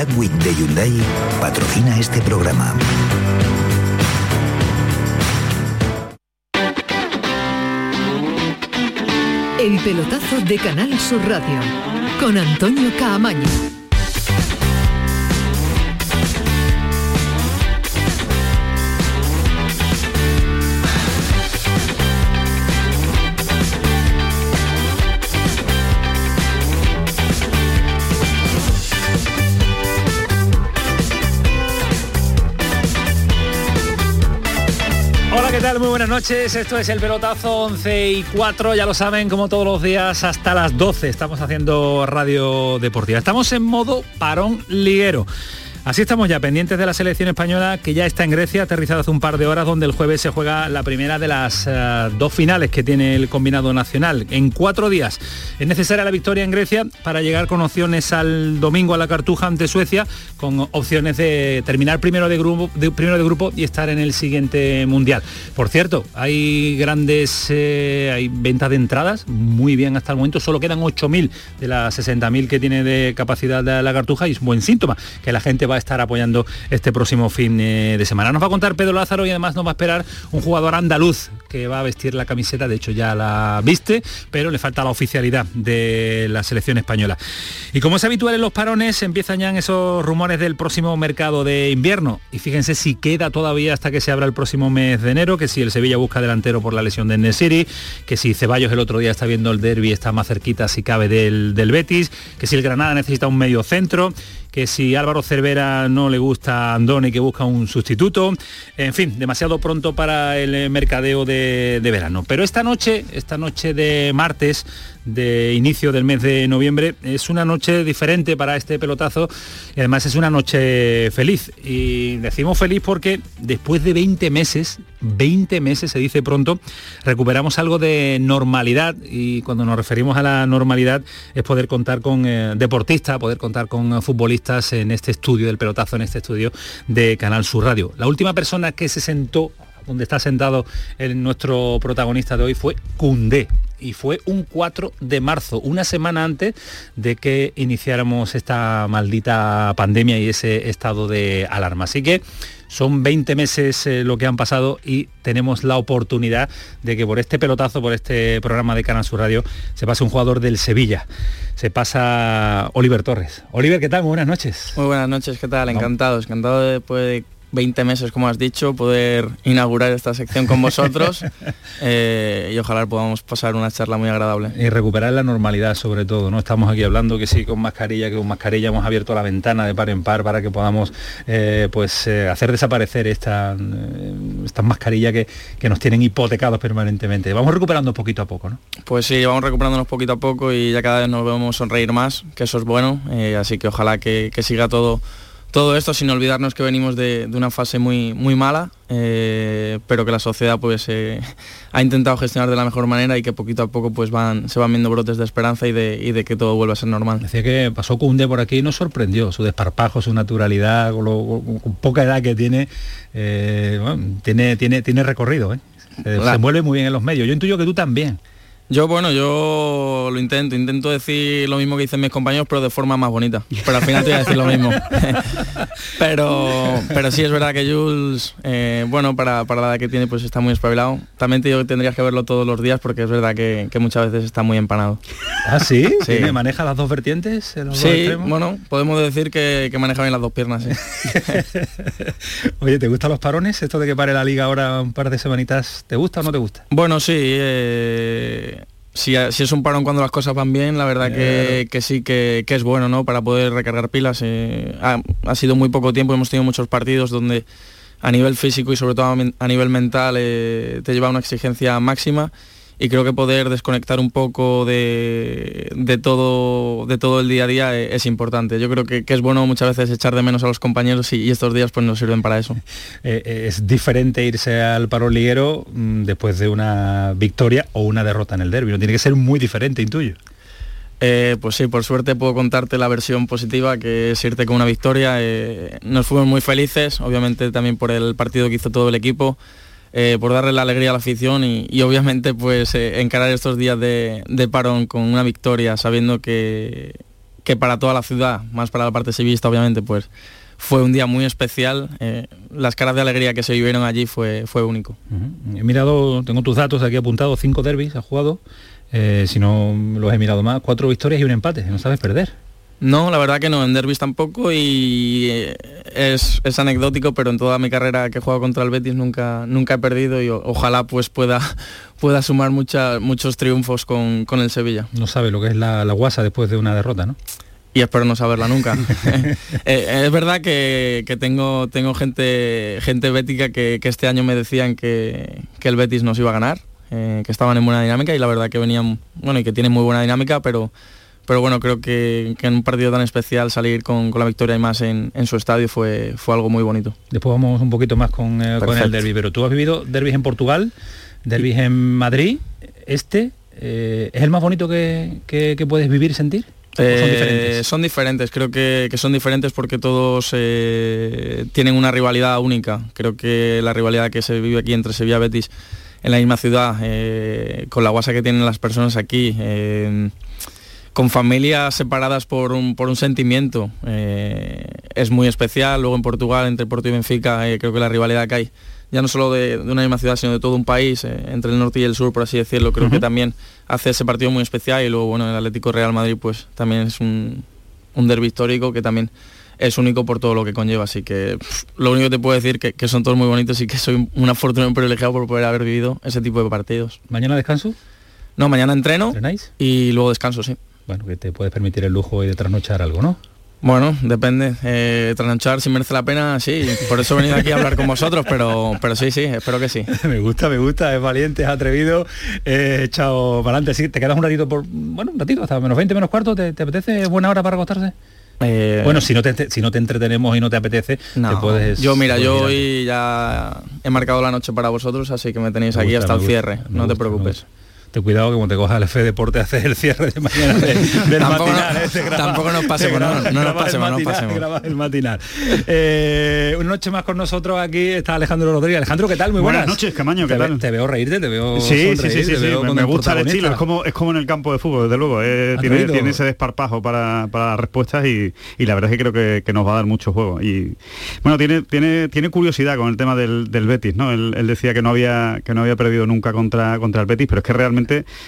Black Week de Hyundai patrocina este programa. El pelotazo de Canal Sur Radio con Antonio Caamaño. ¿Qué tal? Muy buenas noches. Esto es el pelotazo 11 y 4. Ya lo saben, como todos los días, hasta las 12 estamos haciendo radio deportiva. Estamos en modo parón liguero. Así estamos ya pendientes de la selección española que ya está en Grecia, aterrizada hace un par de horas, donde el jueves se juega la primera de las eh, dos finales que tiene el combinado nacional. En cuatro días es necesaria la victoria en Grecia para llegar con opciones al domingo a la Cartuja ante Suecia, con opciones de terminar primero de grupo, primero de grupo y estar en el siguiente mundial. Por cierto, hay grandes, eh, hay ventas de entradas, muy bien hasta el momento, solo quedan 8.000 de las 60.000 que tiene de capacidad de la Cartuja y es un buen síntoma que la gente va a estar apoyando este próximo fin eh, de semana. Nos va a contar Pedro Lázaro y además nos va a esperar un jugador andaluz que va a vestir la camiseta, de hecho ya la viste, pero le falta la oficialidad de la selección española. Y como es habitual en los parones, empiezan ya esos rumores del próximo mercado de invierno. Y fíjense si queda todavía hasta que se abra el próximo mes de enero, que si el Sevilla busca delantero por la lesión de Nesiri, que si Ceballos el otro día está viendo el derby, está más cerquita si cabe del, del Betis, que si el Granada necesita un medio centro, que si Álvaro Cervera no le gusta a Andone que busca un sustituto. En fin, demasiado pronto para el mercadeo de, de verano. Pero esta noche, esta noche de martes, de inicio del mes de noviembre. Es una noche diferente para este pelotazo y además es una noche feliz. Y decimos feliz porque después de 20 meses, 20 meses se dice pronto, recuperamos algo de normalidad y cuando nos referimos a la normalidad es poder contar con eh, deportistas, poder contar con futbolistas en este estudio del pelotazo, en este estudio de Canal Sur Radio. La última persona que se sentó donde está sentado el, nuestro protagonista de hoy fue Cundé y fue un 4 de marzo, una semana antes de que iniciáramos esta maldita pandemia y ese estado de alarma. Así que son 20 meses eh, lo que han pasado y tenemos la oportunidad de que por este pelotazo, por este programa de Canal Sur Radio, se pase un jugador del Sevilla. Se pasa Oliver Torres. Oliver, ¿qué tal? Muy buenas noches. Muy buenas noches, ¿qué tal? Encantado, encantado de, poder 20 meses, como has dicho, poder inaugurar esta sección con vosotros eh, y ojalá podamos pasar una charla muy agradable. Y recuperar la normalidad sobre todo, ¿no? Estamos aquí hablando que sí, con mascarilla, que con mascarilla hemos abierto la ventana de par en par para que podamos eh, pues eh, hacer desaparecer esta, estas mascarillas que, que, nos tienen hipotecados permanentemente. Vamos recuperando poquito a poco, ¿no? Pues sí, vamos recuperándonos poquito a poco y ya cada vez nos vemos sonreír más, que eso es bueno, así que ojalá que, que siga todo todo esto sin olvidarnos que venimos de, una fase muy, muy mala, eh, pero que la sociedad pues eh, ha intentado gestionar de la mejor manera y que poquito a poco pues van, se van viendo brotes de esperanza y de, de que todo vuelva a ser normal. Decía que pasó Cunde por aquí y nos sorprendió, su desparpajo, su naturalidad, con, poca edad que tiene, eh, tiene, tiene, tiene recorrido, se mueve muy bien en los medios. Yo intuyo que tú también. Yo, bueno, yo lo intento, intento decir lo mismo que dicen mis compañeros, pero de forma más bonita. Pero al final te voy a decir lo mismo. pero, pero sí es verdad que Jules, eh, bueno, para, para, la edad que tiene, pues está muy espabilado. También te digo que tendrías que verlo todos los días porque es verdad que, muchas veces está muy empanado. ¿Ah, sí? sí. ¿Maneja las dos vertientes? sí, bueno, podemos decir que, que, maneja bien las dos piernas, Oye, ¿te gustan los parones? Esto de que pare la liga ahora un par de semanitas, ¿te gusta o no te gusta? Bueno, sí. Eh, si, es un parón cuando las cosas van bien, la verdad que, sí que, es bueno, ¿no? Para poder recargar pilas. Eh, ha, sido muy poco tiempo, hemos tenido muchos partidos donde a nivel físico y sobre todo a nivel mental eh, te lleva a una exigencia máxima y creo que poder desconectar un poco de, todo, de todo el día a día e, es, importante. Yo creo que, es bueno muchas veces echar de menos a los compañeros y, estos días pues nos sirven para eso. Eh, eh, es diferente irse al paro liguero mm, después de una victoria o una derrota en el derbi, ¿no? Tiene que ser muy diferente, intuyo. Eh, pues sí, por suerte puedo contarte la versión positiva, que es irte con una victoria. nos fuimos muy felices, obviamente también por el partido que hizo todo el equipo. Eh, por darle la alegría a la afición y, obviamente pues eh, encarar estos días de, parón con una victoria sabiendo que, que para toda la ciudad, más para la parte sevillista obviamente, pues fue un día muy especial. Eh, las caras de alegría que se vivieron allí fue, fue único. He mirado, tengo tus datos aquí apuntados, cinco derbis ha jugado, si no los he mirado más, cuatro victorias y un empate, no sabes perder. No, la verdad que no, en derbis tampoco y eh, es, es, anecdótico, pero en toda mi carrera que he jugado contra el Betis nunca, nunca he perdido y ojalá pues pueda, pueda sumar muchos triunfos con, con, el Sevilla. No sabe lo que es la, la guasa después de una derrota, ¿no? y espero no saberla nunca. eh, es verdad que, que, tengo, tengo gente, gente bética que, que, este año me decían que, que el Betis nos iba a ganar, eh, que estaban en buena dinámica y la verdad que venían, bueno, y que tienen muy buena dinámica, pero pero bueno, creo que, que, en un partido tan especial salir con, con la victoria y más en, en, su estadio fue, fue algo muy bonito. Después vamos un poquito más con, eh, con el derby, pero tú has vivido derbis en Portugal, derbis en Madrid, este, eh, ¿es el más bonito que, que, que puedes vivir y sentir? Eh, son, diferentes? son diferentes, creo que, que, son diferentes porque todos eh, tienen una rivalidad única. Creo que la rivalidad que se vive aquí entre Sevilla y Betis en la misma ciudad, eh, con la guasa que tienen las personas aquí, con familias separadas por un, por un sentimiento, es muy especial. Luego en Portugal, entre Porto y Benfica, creo que la rivalidad que hay ya no solo de, de, una misma ciudad, sino de todo un país, eh, entre el norte y el sur, por así decirlo, creo uh -huh. que también hace ese partido muy especial y luego, bueno, el Atlético Real Madrid, pues también es un, un derbi histórico que también es único por todo lo que conlleva, así que pff, lo único que te puedo decir que, que son todos muy bonitos y que soy un afortunado privilegiado por poder haber vivido ese tipo de partidos. ¿Mañana descanso? No, mañana entreno ¿Entrenáis? y luego descanso, sí. Bueno, que te puedes permitir el lujo de trasnochar algo, ¿no? Bueno, depende. Eh, trasnochar si merece la pena, sí. Por eso he venido aquí a hablar con vosotros, pero, pero sí, sí, espero que sí. me gusta, me gusta, es valiente, es atrevido, eh, echado para adelante. Sí, te quedas un ratito por, bueno, un ratito, hasta menos 20, menos cuarto, ¿te, te apetece buena hora para acostarse? Eh... Bueno, si no, te, si no te entretenemos y no te apetece, no, te puedes... Yo, mira, yo hoy ya he marcado la noche para vosotros, así que me tenéis me aquí gusta, hasta el cierre, no gusta, te preocupes te cuidado que como te cojas el F Deporte hacer el cierre de mañana de, del tampoco, matinal. No, eh, graba, tampoco nos pasemos, graba, no, no nos pasemos, matinal, no pasemos. Grabas el matinal. Eh, una noche más con nosotros aquí está Alejandro Rodríguez. Alejandro, ¿qué tal? Muy buenas. Buenas noches, Camaño, ¿qué te, tal? Te veo reírte, te veo Sí, sí, sí, sí, sí. Me, me gusta el estilo, es como, es como en el campo de fútbol, desde luego. Eh, tiene, tiene, ese desparpajo para, para las respuestas y, y, la verdad es que creo que, que, nos va a dar mucho juego. Y bueno, tiene, tiene, tiene curiosidad con el tema del, del Betis, ¿no? Él, él, decía que no había que no había perdido nunca contra, contra el Betis, pero es que realmente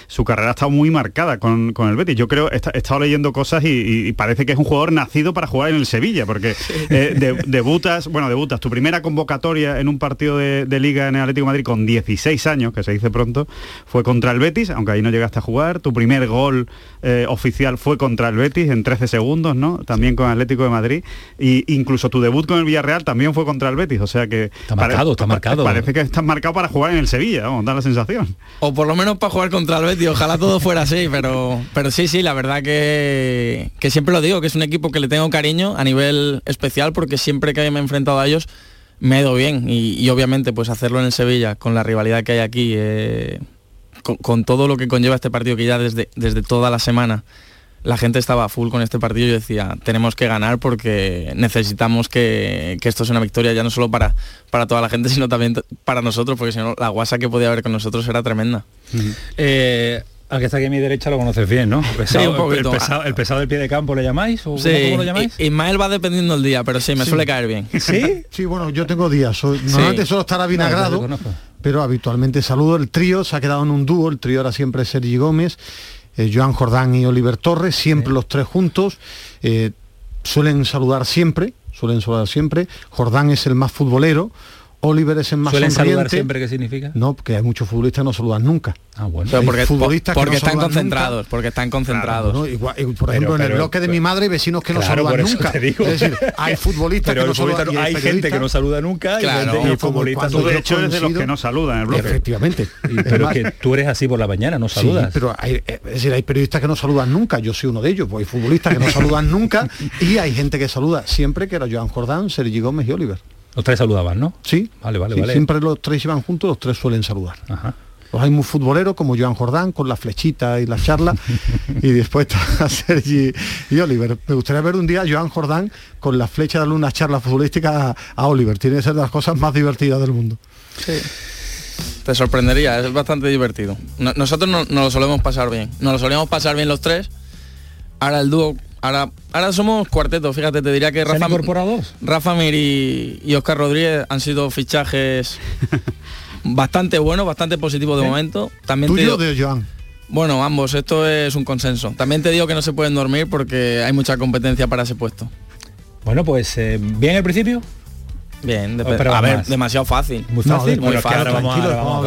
su carrera ha estado muy marcada con, con el Betis. Yo creo, he, he estado leyendo cosas y, y, parece que es un jugador nacido para jugar en el Sevilla, porque eh, de, debutas, bueno, debutas, tu primera convocatoria en un partido de, de, Liga en el Atlético de Madrid con 16 años, que se dice pronto, fue contra el Betis, aunque ahí no llegaste a jugar. Tu primer gol eh, oficial fue contra el Betis en 13 segundos, ¿no? También con Atlético de Madrid. Y incluso tu debut con el Villarreal también fue contra el Betis, o sea que... Está marcado, está marcado. Parece que estás marcado para jugar en el Sevilla, vamos, da la sensación. O por lo menos para jugar contra el Betis, ojalá todo fuera así, pero, pero sí, sí, la verdad que, que siempre lo digo, que es un equipo que le tengo cariño a nivel especial porque siempre que me he enfrentado a ellos me ha ido bien. Y, y obviamente pues hacerlo en el Sevilla con la rivalidad que hay aquí, eh, con, con, todo lo que conlleva este partido que ya desde, desde toda la semana la gente estaba full con este partido y yo decía, tenemos que ganar porque necesitamos que, que, esto sea una victoria ya no solo para, para toda la gente, sino también para nosotros, porque si no, la guasa que podía haber con nosotros era tremenda. Uh -huh. eh, al que está aquí a mi derecha lo conoces bien, ¿no? Pesado, sí, un poquito. El, pesado, el, pesado, del pie de campo le llamáis o sí. ¿cómo, lo llamáis? Ismael va dependiendo del día, pero sí, me sí. suele caer bien. ¿Sí? Sí, bueno, yo tengo días. Soy, normalmente solo estará vinagrado, no, pero habitualmente saludo. El trío se ha quedado en un dúo, el trío ahora siempre es Sergi Gómez, eh, Joan Jordán y Oliver Torres, siempre sí. los tres juntos. Eh, suelen saludar siempre, suelen saludar siempre. Jordán es el más futbolero. Oliver es el más ¿Suelen sonriente. saludar siempre qué significa? No, porque hay muchos futbolistas que no saludan nunca. Ah, bueno. Pero porque, futbolistas porque que no están concentrados, nunca. porque están concentrados. Claro, ¿no? Igual, por ejemplo, pero, pero, en el bloque de mi madre hay vecinos que claro, no saludan nunca. Es decir, hay futbolistas pero que no saludan. Hay gente que no saluda nunca claro. y, y futbolistas. Tú de hecho eres de los que no saludan en el bloque. Efectivamente. pero que tú eres así por la mañana, no saludas. Sí, pero hay, es decir, hay periodistas que no saludan nunca. Yo soy uno de ellos. Pues hay futbolistas que no saludan nunca y hay gente que saluda siempre, que era Joan Jordán, Sergi Gómez y Oliver. Los tres saludaban, ¿no? Sí. Vale, vale, sí, vale. Siempre los tres iban juntos, los tres suelen saludar. Ajá. Los hay muy futboleros como Joan Jordán con la flechita y la charla y después está Sergi y Oliver. Me gustaría ver un día a Joan Jordán con la flecha darle una charla futbolística a, a Oliver. Tiene que ser de las cosas más divertidas del mundo. Sí. Te sorprendería, es bastante divertido. nosotros no, no lo solemos pasar bien. Nos lo solemos pasar bien los tres. Ahora el dúo Ahora, ahora somos cuarteto, fíjate, te diría que Rafa, Rafa Mir y, Oscar Rodríguez han sido fichajes bastante buenos, bastante positivos de momento. También ¿Tuyo de Joan? Bueno, ambos, esto es un consenso. También te digo que no se pueden dormir porque hay mucha competencia para ese puesto. Bueno, pues eh, bien el principio. Bien, pero a ver, demasiado fácil. Muy fácil. muy fácil. vamos,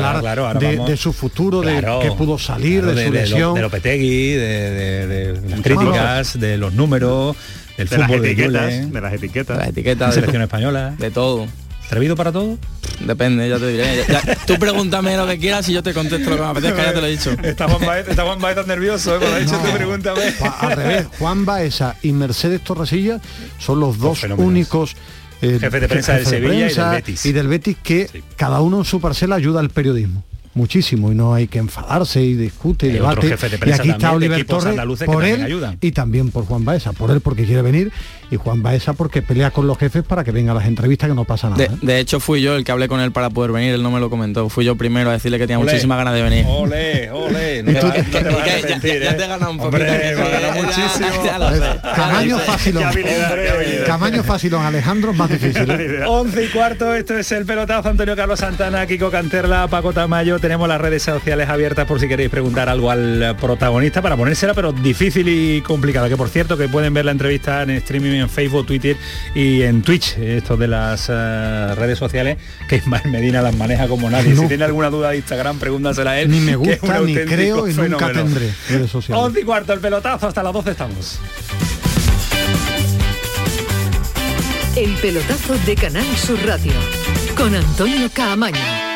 a hablar de, su futuro, de que pudo salir, de, su lesión. De, Lopetegui, de, las críticas, de los números, del de fútbol, las etiquetas, de, las etiquetas. las etiquetas. De selección española. De todo. ¿Atrevido para todo? Depende, ya te diré. tú pregúntame lo que quieras y yo te contesto lo que me apetezca, ya te lo he dicho. Está Juan Baez, está Juan Baez tan nervioso, ¿eh? Cuando dicho tú pregúntame. Al revés, Juan Baeza y Mercedes Torresilla son los dos únicos eh, jefe de prensa del Sevilla y del Betis. Y del Betis que cada uno en su parcela ayuda al periodismo muchísimo y no hay que enfadarse y discute y debate. y aquí está Oliver Torres por él y también por Juan Baeza, por él porque quiere venir y Juan Baeza porque pelea con los jefes para que venga a las entrevistas que no pasa nada. De, ¿eh? de hecho fui yo el que hablé con él para poder venir, él no me lo comentó, fui yo primero a decirle que tenía muchísimas ganas de venir. Ole, ole, no te, ya, te he ganado un poquito. muchísimo. Camaño fácil. Camaño fácil, Alejandro más difícil. 11 ¿eh? y cuarto, esto es el pelotazo Antonio Carlos Santana, Kiko Canterla, Paco Tamayo, tenemos las redes sociales abiertas por si queréis preguntar algo al protagonista para ponérsela, pero difícil y complicada. Que por cierto, que pueden ver la entrevista en streaming en Facebook, Twitter y en Twitch, esto de las eh, redes sociales, que Ismael Medina las maneja como nadie. Si tiene alguna duda de Instagram, pregúntasela a él. Ni me gusta, ni creo y nunca tendré redes sociales. 11 y cuarto, el pelotazo, hasta las 12 estamos. El pelotazo de Canal Sur Radio, con Antonio Caamaño.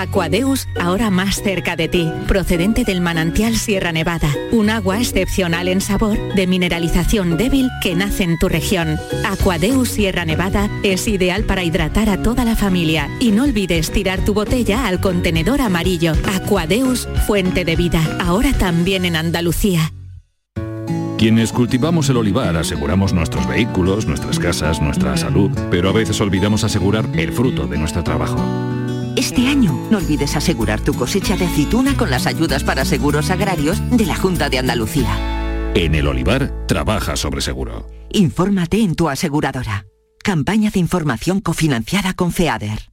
Aquadeus, ahora más cerca de ti, procedente del manantial Sierra Nevada, un agua excepcional en sabor, de mineralización débil que nace en tu región. Aquadeus Sierra Nevada es ideal para hidratar a toda la familia y no olvides tirar tu botella al contenedor amarillo. Aquadeus, fuente de vida, ahora también en Andalucía. Quienes cultivamos el olivar aseguramos nuestros vehículos, nuestras casas, nuestra salud, pero a veces olvidamos asegurar el fruto de nuestro trabajo. Este año no olvides asegurar tu cosecha de aceituna con las ayudas para seguros agrarios de la Junta de Andalucía. En el olivar trabaja sobre seguro. Infórmate en tu aseguradora. Campaña de información cofinanciada con FEADER.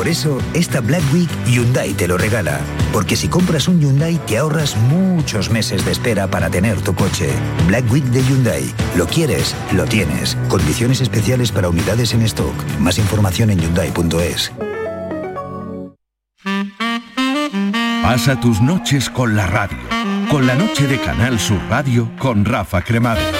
Por eso, esta Black Week Hyundai te lo regala. Porque si compras un Hyundai te ahorras muchos meses de espera para tener tu coche. Black Week de Hyundai. Lo quieres, lo tienes. Condiciones especiales para unidades en stock. Más información en hyundai.es. Pasa tus noches con la radio. Con la noche de Canal Sur Radio con Rafa Cremades.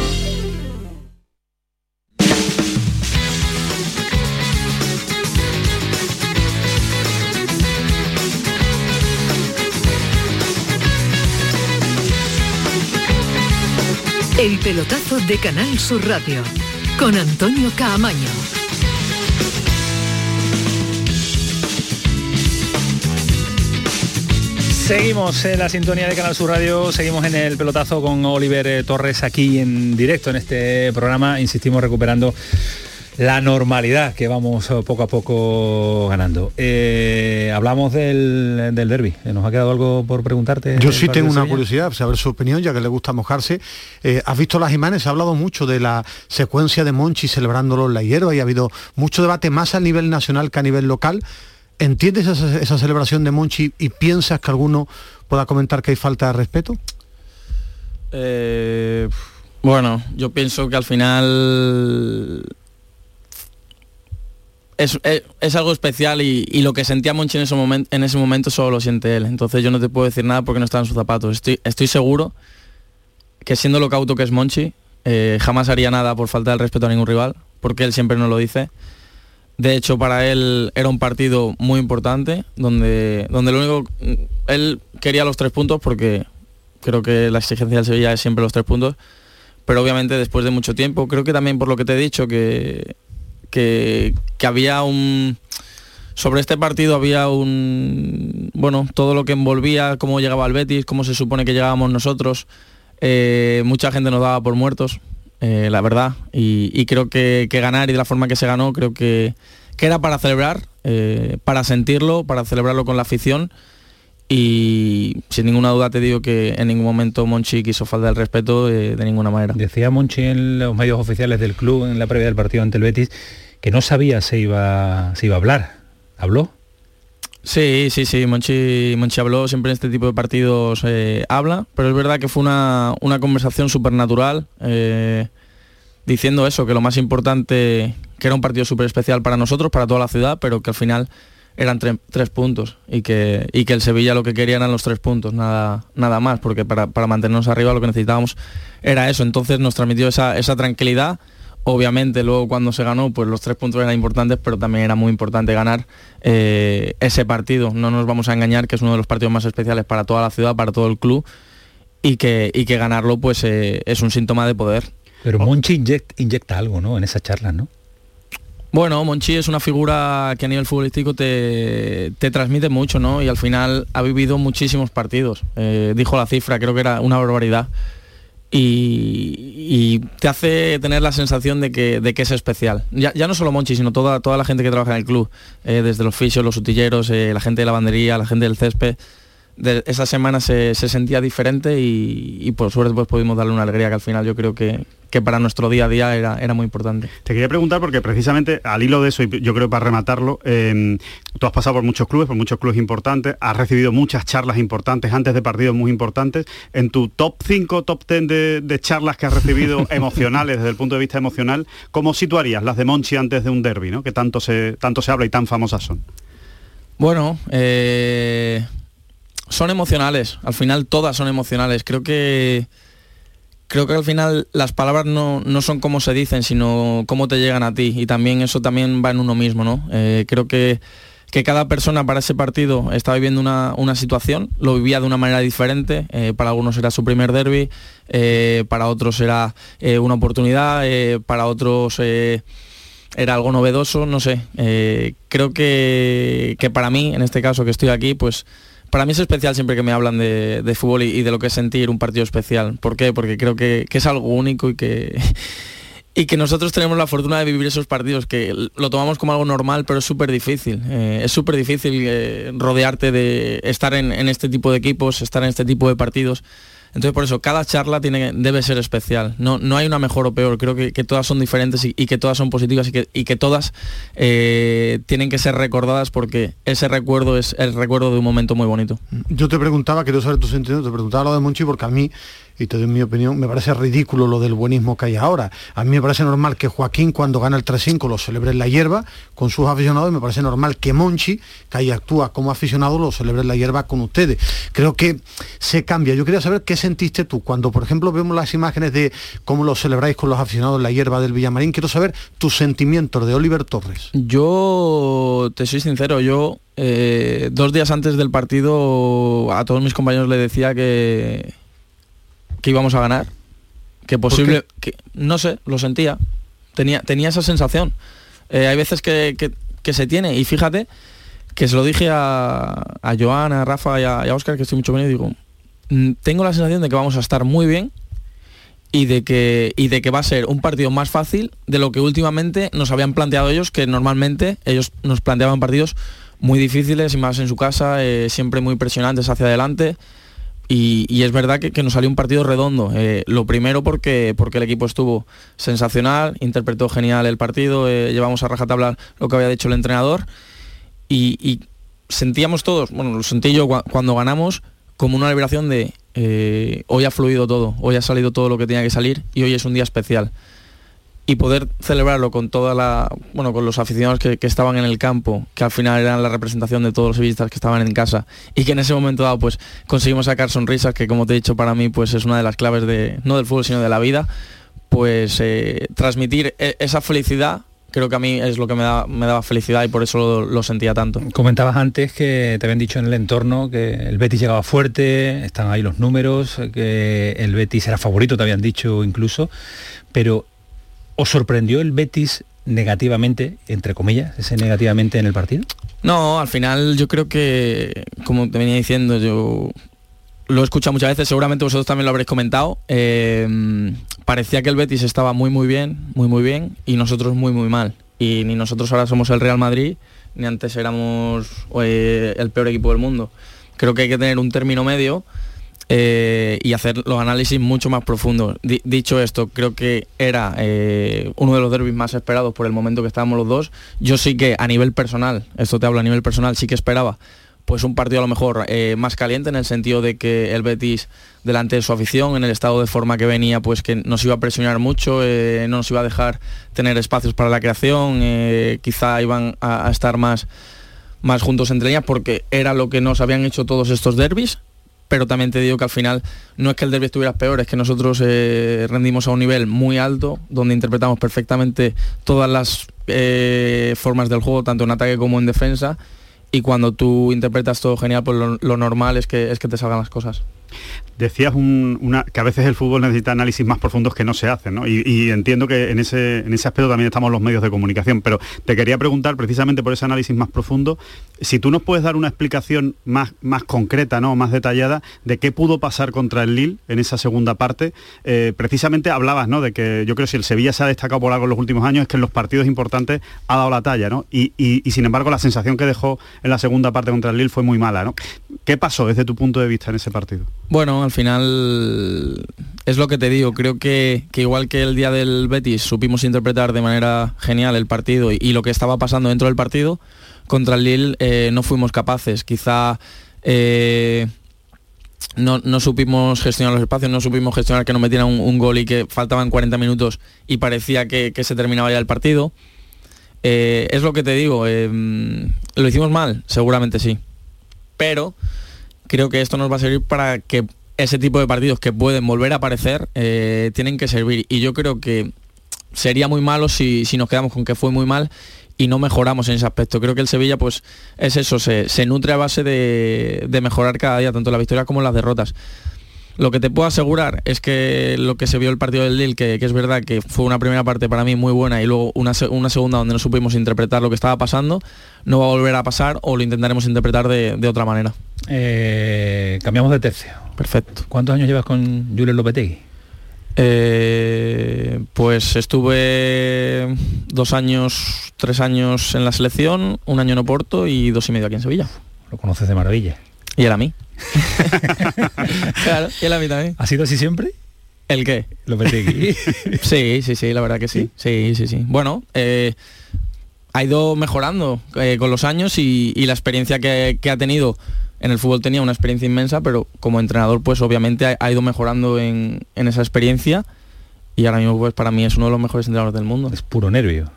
El pelotazo de Canal Sur Radio con Antonio Caamaño. Seguimos en la sintonía de Canal Sur Radio, seguimos en el pelotazo con Oliver eh, Torres aquí en directo en este programa, insistimos recuperando la normalidad que vamos eh, poco a poco ganando. Eh, hablamos del, del derby. ¿Nos ha quedado algo por preguntarte? Yo sí tengo una curiosidad, saber su opinión, ya que le gusta mojarse. ¿Has visto las imágenes? Se ha hablado mucho de la secuencia de Monchi celebrándolo en la hierba y ha habido mucho debate más a nivel nacional que a nivel local ¿Entiendes esa, celebración de Monchi y piensas que alguno pueda comentar que hay falta de respeto? Eh, bueno, yo pienso que al final es, algo especial y, lo que sentía Monchi en ese, momento, en ese momento solo lo siente él. Entonces yo no te puedo decir nada porque no está en sus zapatos. Estoy, estoy seguro que siendo lo cauto que es Monchi, eh, jamás haría nada por falta de respeto a ningún rival, porque él siempre nos lo dice. De hecho, para él era un partido muy importante, donde, donde lo único... Él quería los tres puntos porque creo que la exigencia del Sevilla es siempre los tres puntos, pero obviamente después de mucho tiempo, creo que también por lo que te he dicho, que, que, había un... Sobre este partido había un... Bueno, todo lo que envolvía, cómo llegaba el Betis, cómo se supone que llegábamos nosotros. Eh, mucha gente nos daba por muertos, eh, la verdad. Y, creo que, ganar y de la forma que se ganó, creo que, era para celebrar, eh, para sentirlo, para celebrarlo con la afición. Y sin ninguna duda te digo que en ningún momento Monchi quiso falta el respeto eh, de ninguna manera. Decía Monchi en los medios oficiales del club, en la previa del partido ante el Betis, que no sabía si iba, se iba a hablar. ¿Habló? Sí, sí, sí, Monchi, Monchi habló, siempre en este tipo de partidos eh, habla, pero es verdad que fue una, conversación súper natural, eh, diciendo eso, que lo más importante, que era un partido súper especial para nosotros, para toda la ciudad, pero que al final eran tres puntos y que, y que el Sevilla lo que quería eran los tres puntos, nada, nada más, porque para, mantenernos arriba lo que necesitábamos era eso, entonces nos transmitió esa, esa tranquilidad Obviamente luego cuando se ganó, pues los tres puntos eran importantes, pero también era muy importante ganar eh, ese partido. No nos vamos a engañar que es uno de los partidos más especiales para toda la ciudad, para todo el club, y que, y que ganarlo pues eh, es un síntoma de poder. Pero Monchi inyecta, algo, ¿no? En esa charla, ¿no? Bueno, Monchi es una figura que a nivel futbolístico te, transmite mucho, ¿no? Y al final ha vivido muchísimos partidos. Eh, dijo la cifra, creo que era una barbaridad y, te hace tener la sensación de que, de que es especial. Ya, no solo Monchi, sino toda, toda la gente que trabaja en el club, eh, desde los fisios, los utilleros, eh, la gente de la bandería, la gente del césped. De esa semana se, sentía diferente y, por suerte pues pudimos darle una alegría que al final yo creo que, que para nuestro día a día era, era muy importante. Te quería preguntar porque precisamente al hilo de eso, y yo creo para rematarlo, em, tú has pasado por muchos clubes, por muchos clubes importantes, has recibido muchas charlas importantes antes de partidos muy importantes. En tu top 5, top 10 de, charlas que has recibido emocionales, desde el punto de vista emocional, ¿cómo situarías las de Monchi antes de un derby, ¿no? que tanto se, tanto se habla y tan famosas son? Bueno, eh, son emocionales, al final todas son emocionales. Creo que creo que al final las palabras no, son como se dicen, sino cómo te llegan a ti. Y también eso también va en uno mismo, ¿no? Eh, creo que, cada persona para ese partido está viviendo una, situación, lo vivía de una manera diferente. Eh, para algunos era su primer derby, eh, para otros era una oportunidad, para otros era algo novedoso, no sé. creo que, que para mí, en este caso que estoy aquí, pues para mí es especial siempre que me hablan de, fútbol y, de lo que es sentir un partido especial. ¿Por qué? Porque creo que, es algo único y que, y que nosotros tenemos la fortuna de vivir esos partidos, que lo tomamos como algo normal, pero es súper difícil. Eh, es súper difícil eh, rodearte de estar en, este tipo de equipos, estar en este tipo de partidos. Entonces por eso cada charla debe ser especial. No, no hay una mejor o peor, creo que, todas son diferentes y, que todas son positivas y que, y que todas eh, tienen que ser recordadas porque ese recuerdo es el recuerdo de un momento muy bonito. Yo te preguntaba, quiero saber tu sentido, te preguntaba lo de Monchi porque a mí y te doy mi opinión, me parece ridículo lo del buenismo que hay ahora. A mí me parece normal que Joaquín cuando gana el 3-5 lo celebre en la hierba con sus aficionados y me parece normal que Monchi, que ahí actúa como aficionado, lo celebre en la hierba con ustedes. Creo que se cambia. Yo quería saber qué sentiste tú cuando, por ejemplo, vemos las imágenes de cómo lo celebráis con los aficionados en la hierba del Villamarín. Quiero saber tus sentimientos de Oliver Torres. Yo, te soy sincero, yo eh, dos días antes del partido a todos mis compañeros le decía que que íbamos a ganar, que posible, que no sé, lo sentía, tenía, tenía esa sensación. Eh, hay veces que, se tiene y fíjate que se lo dije a, a Joan, a Rafa y a, Oscar, que estoy mucho bien, y digo, mm, tengo la sensación de que vamos a estar muy bien y de que y de que va a ser un partido más fácil de lo que últimamente nos habían planteado ellos que normalmente ellos nos planteaban partidos muy difíciles y más en su casa eh, siempre muy presionantes hacia adelante y, es verdad que, nos salió un partido redondo eh, lo primero porque porque el equipo estuvo sensacional interpretó genial el partido eh, llevamos a rajatabla lo que había dicho el entrenador y, sentíamos todos bueno lo sentí yo cuando ganamos como una liberación de eh, hoy ha fluido todo, hoy ha salido todo lo que tenía que salir y hoy es un día especial. Y poder celebrarlo con toda la, bueno, con los aficionados que, estaban en el campo, que al final eran la representación de todos los sevillistas que estaban en casa, y que en ese momento dado pues conseguimos sacar sonrisas, que como te he dicho para mí pues es una de las claves de, no del fútbol sino de la vida, pues eh, transmitir e, esa felicidad creo que a mí es lo que me, daba felicidad y por eso lo, sentía tanto. Comentabas antes que te habían dicho en el entorno que el Betis llegaba fuerte, están ahí los números, que el Betis era favorito, te habían dicho incluso, pero ¿os sorprendió el Betis negativamente, entre comillas, ese negativamente en el partido? No, al final yo creo que, como te venía diciendo, yo lo he escuchado muchas veces, seguramente vosotros también lo habréis comentado. Eh, parecía que el Betis estaba muy muy bien, muy muy bien, y nosotros muy muy mal. Y ni nosotros ahora somos el Real Madrid, ni antes éramos eh, el peor equipo del mundo. Creo que hay que tener un término medio eh, y hacer los análisis mucho más profundos. dicho esto, creo que era uno de los derbis más esperados por el momento que estábamos los dos. Yo sí que a nivel personal, esto te hablo a nivel personal, sí que esperaba pues un partido a lo mejor eh, más caliente en el sentido de que el Betis delante de su afición, en el estado de forma que venía, pues que nos iba a presionar mucho, eh, no nos iba a dejar tener espacios para la creación, eh, quizá iban a, estar más, más juntos entre ellas porque era lo que nos habían hecho todos estos derbis, pero también te digo que al final no es que el derby estuviera peor, es que nosotros rendimos a un nivel muy alto, donde interpretamos perfectamente todas las formas del juego, tanto en ataque como en defensa, y cuando tú interpretas todo genial, pues lo, normal es que, es que te salgan las cosas. Decías una, que a veces el fútbol necesita análisis más profundos que no se hacen. Y, entiendo que en ese, en ese aspecto también estamos los medios de comunicación, pero te quería preguntar precisamente por ese análisis más profundo, si tú nos puedes dar una explicación más, más concreta, ¿no? más detallada de qué pudo pasar contra el Lille en esa segunda parte. Eh, precisamente hablabas ¿no? de que yo creo que si el Sevilla se ha destacado por algo en los últimos años es que en los partidos importantes ha dado la talla, ¿no? Y, sin embargo la sensación que dejó en la segunda parte contra el Lille fue muy mala, ¿no? ¿Qué pasó desde tu punto de vista en ese partido? Bueno, al final es lo que te digo, creo que, igual que el día del Betis supimos interpretar de manera genial el partido y, lo que estaba pasando dentro del partido, contra el Lille eh, no fuimos capaces, quizá eh, no, supimos gestionar los espacios, no supimos gestionar que nos metieran un, gol y que faltaban 40 minutos y parecía que, se terminaba ya el partido. Eh, es lo que te digo, ¿lo hicimos mal? Seguramente sí. Pero creo que esto nos va a servir para que ese tipo de partidos que pueden volver a aparecer eh, tienen que servir. Y yo creo que sería muy malo si, nos quedamos con que fue muy mal y no mejoramos en ese aspecto. Creo que el Sevilla pues es eso, se, nutre a base de, mejorar cada día, tanto la victoria como las derrotas. Lo que te puedo asegurar es que lo que se vio el partido del Lille, que, es verdad que fue una primera parte para mí muy buena y luego una, una, segunda donde no supimos interpretar lo que estaba pasando, no va a volver a pasar o lo intentaremos interpretar de, otra manera. Eh, cambiamos de tercio. Perfecto. ¿Cuántos años llevas con Julio Lopetegui? Eh, pues estuve dos años, tres años en la selección, un año en Oporto y dos y medio aquí en Sevilla. Lo conoces de maravilla. Y él a mí. claro, y él a mí también. ¿Ha sido así siempre? ¿El qué? Lopetegui. sí, sí, sí, la verdad que sí. Sí, sí, sí. Bueno, eh, ha ido mejorando eh, con los años y, la experiencia que, ha tenido en el fútbol tenía una experiencia inmensa, pero como entrenador pues obviamente ha, ido mejorando en, esa experiencia y ahora mismo pues para mí es uno de los mejores entrenadores del mundo. Es puro nervio.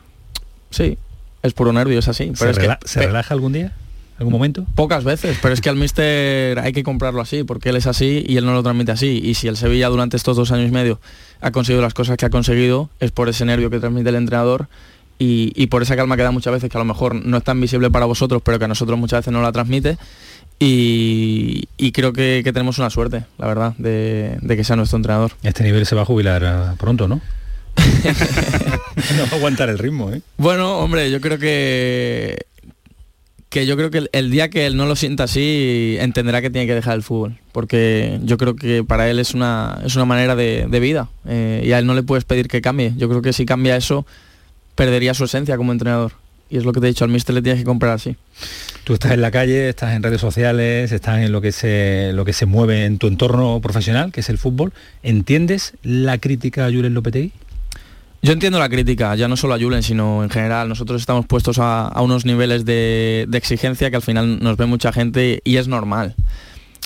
Sí, es puro nervio, es así. Pero ¿Se, ¿se relaja algún día? ¿Algún momento? Pocas veces, pero es que al míster hay que comprarlo así, porque él es así y él no lo transmite así. Y si el Sevilla durante estos dos años y medio ha conseguido las cosas que ha conseguido, es por ese nervio que transmite el entrenador y, por esa calma que da muchas veces, que a lo mejor no es tan visible para vosotros, pero que a nosotros muchas veces no la transmite. Y, creo que, tenemos una suerte, la verdad, de, que sea nuestro entrenador. Este nivel se va a jubilar eh, pronto, ¿no? no va a aguantar el ritmo, ¿eh? Bueno, hombre, yo creo que que yo creo que el, día que él no lo sienta así, entenderá que tiene que dejar el fútbol. Porque yo creo que para él es una, es una manera de, vida. Eh, y a él no le puedes pedir que cambie. Yo creo que si cambia eso, perdería su esencia como entrenador. Y es lo que te he dicho, al míster le tienes que comprar así. Tú estás en la calle, estás en redes sociales, estás en lo que se, lo que se mueve en tu entorno profesional, que es el fútbol. ¿Entiendes la crítica a Julen Lopetegui? Yo entiendo la crítica, ya no solo a Julen, sino en general. Nosotros estamos puestos a, unos niveles de, exigencia que al final nos ve mucha gente y es normal.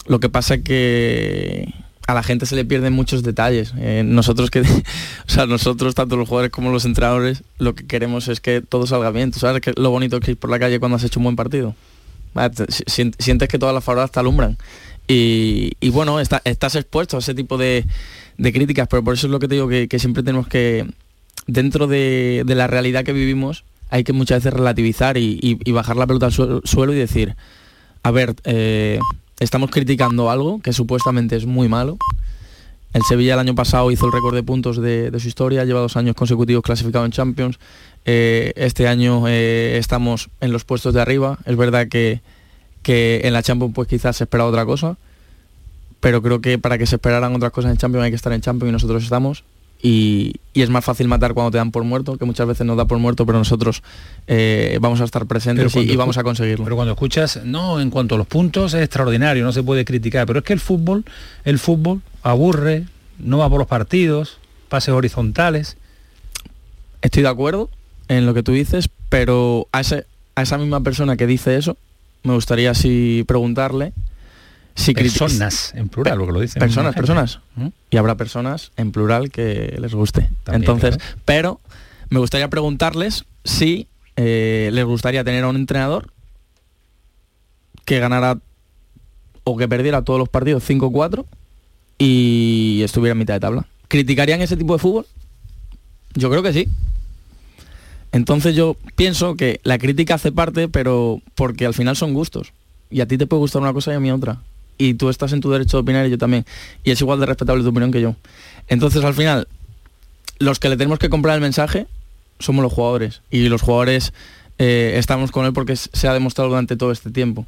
Lo que pasa es que a la gente se le pierden muchos detalles. Eh, nosotros que, o sea, nosotros, tanto los jugadores como los entrenadores, lo que queremos es que todo salga bien. ¿Tú sabes que lo bonito que es por la calle cuando has hecho un buen partido? Sientes que todas las farolas te alumbran. Y, bueno, estás expuesto a ese tipo de, críticas, pero por eso es lo que te digo, que siempre tenemos que, dentro de, la realidad que vivimos hay que muchas veces relativizar y, bajar la pelota al suelo, y decir, a ver, eh, estamos criticando algo que supuestamente es muy malo. El Sevilla el año pasado hizo el récord de puntos de, su historia, lleva dos años consecutivos clasificado en Champions. Eh, este año eh, estamos en los puestos de arriba. Es verdad que, que en la Champions pues quizás se espera otra cosa, pero creo que para que se esperaran otras cosas en Champions hay que estar en Champions y nosotros estamos y, es más fácil matar cuando te dan por muerto, que muchas veces nos da por muerto, pero nosotros eh, vamos a estar presentes y, vamos a conseguirlo. Pero cuando escuchas, no, en cuanto a los puntos es extraordinario, no se puede criticar, pero es que el fútbol, el fútbol aburre, no va por los partidos, pases horizontales. Estoy de acuerdo en lo que tú dices, pero a, ese, a esa misma persona que dice eso, me gustaría así preguntarle personas en plural, lo que lo dicen. Personas, personas. ¿Mm? Y habrá personas en plural que les guste. Entonces, pero me gustaría preguntarles si eh, les gustaría tener a un entrenador que ganara o que perdiera todos los partidos 5-4 y estuviera en mitad de tabla. ¿Criticarían ese tipo de fútbol? Yo creo que sí. Entonces yo pienso que la crítica hace parte, pero porque al final son gustos. Y a ti te puede gustar una cosa y a mí otra y tú estás en tu derecho de opinar y yo también. Y es igual de respetable tu opinión que yo. Entonces al final, los que le tenemos que comprar el mensaje somos los jugadores. Y los jugadores eh, estamos con él porque se ha demostrado durante todo este tiempo.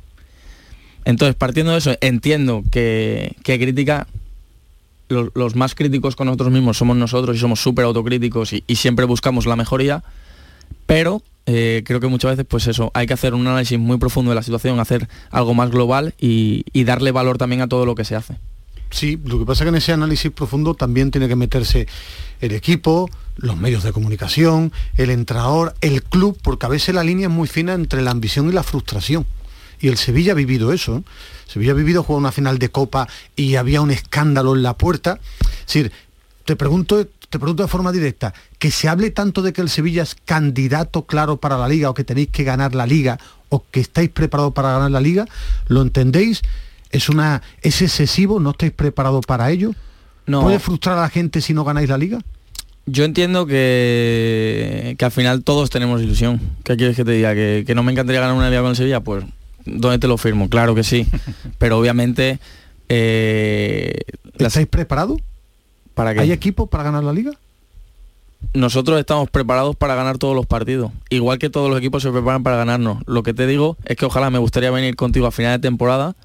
Entonces, partiendo de eso, entiendo que, que crítica, los, más críticos con nosotros mismos somos nosotros y somos súper autocríticos y, y siempre buscamos la mejoría, pero eh, creo que muchas veces pues eso, hay que hacer un análisis muy profundo de la situación, hacer algo más global y, darle valor también a todo lo que se hace. Sí, lo que pasa es que en ese análisis profundo también tiene que meterse el equipo, los medios de comunicación, el entrenador, el club, porque a veces la línea es muy fina entre la ambición y la frustración. Y el Sevilla ha vivido eso. ¿eh? Sevilla ha vivido jugar una final de Copa y había un escándalo en la puerta. Es decir, te pregunto te pregunto de forma directa, que se hable tanto de que el Sevilla es candidato claro para la liga o que tenéis que ganar la liga o que estáis preparados para ganar la liga, ¿lo entendéis? ¿Es, una, ¿Es excesivo? ¿No estáis preparados para ello? No. ¿Puede frustrar a la gente si no ganáis la liga? Yo entiendo que, que al final todos tenemos ilusión. ¿Qué quieres que te diga? ¿Que, no me encantaría ganar una liga con el Sevilla? Pues, ¿dónde te lo firmo? Claro que sí. Pero obviamente... Eh, ¿Estáis preparados? ¿Hay equipo para ganar la liga? Nosotros estamos preparados para ganar todos los partidos, igual que todos los equipos se preparan para ganarnos. Lo que te digo es que ojalá me gustaría venir contigo a final de temporada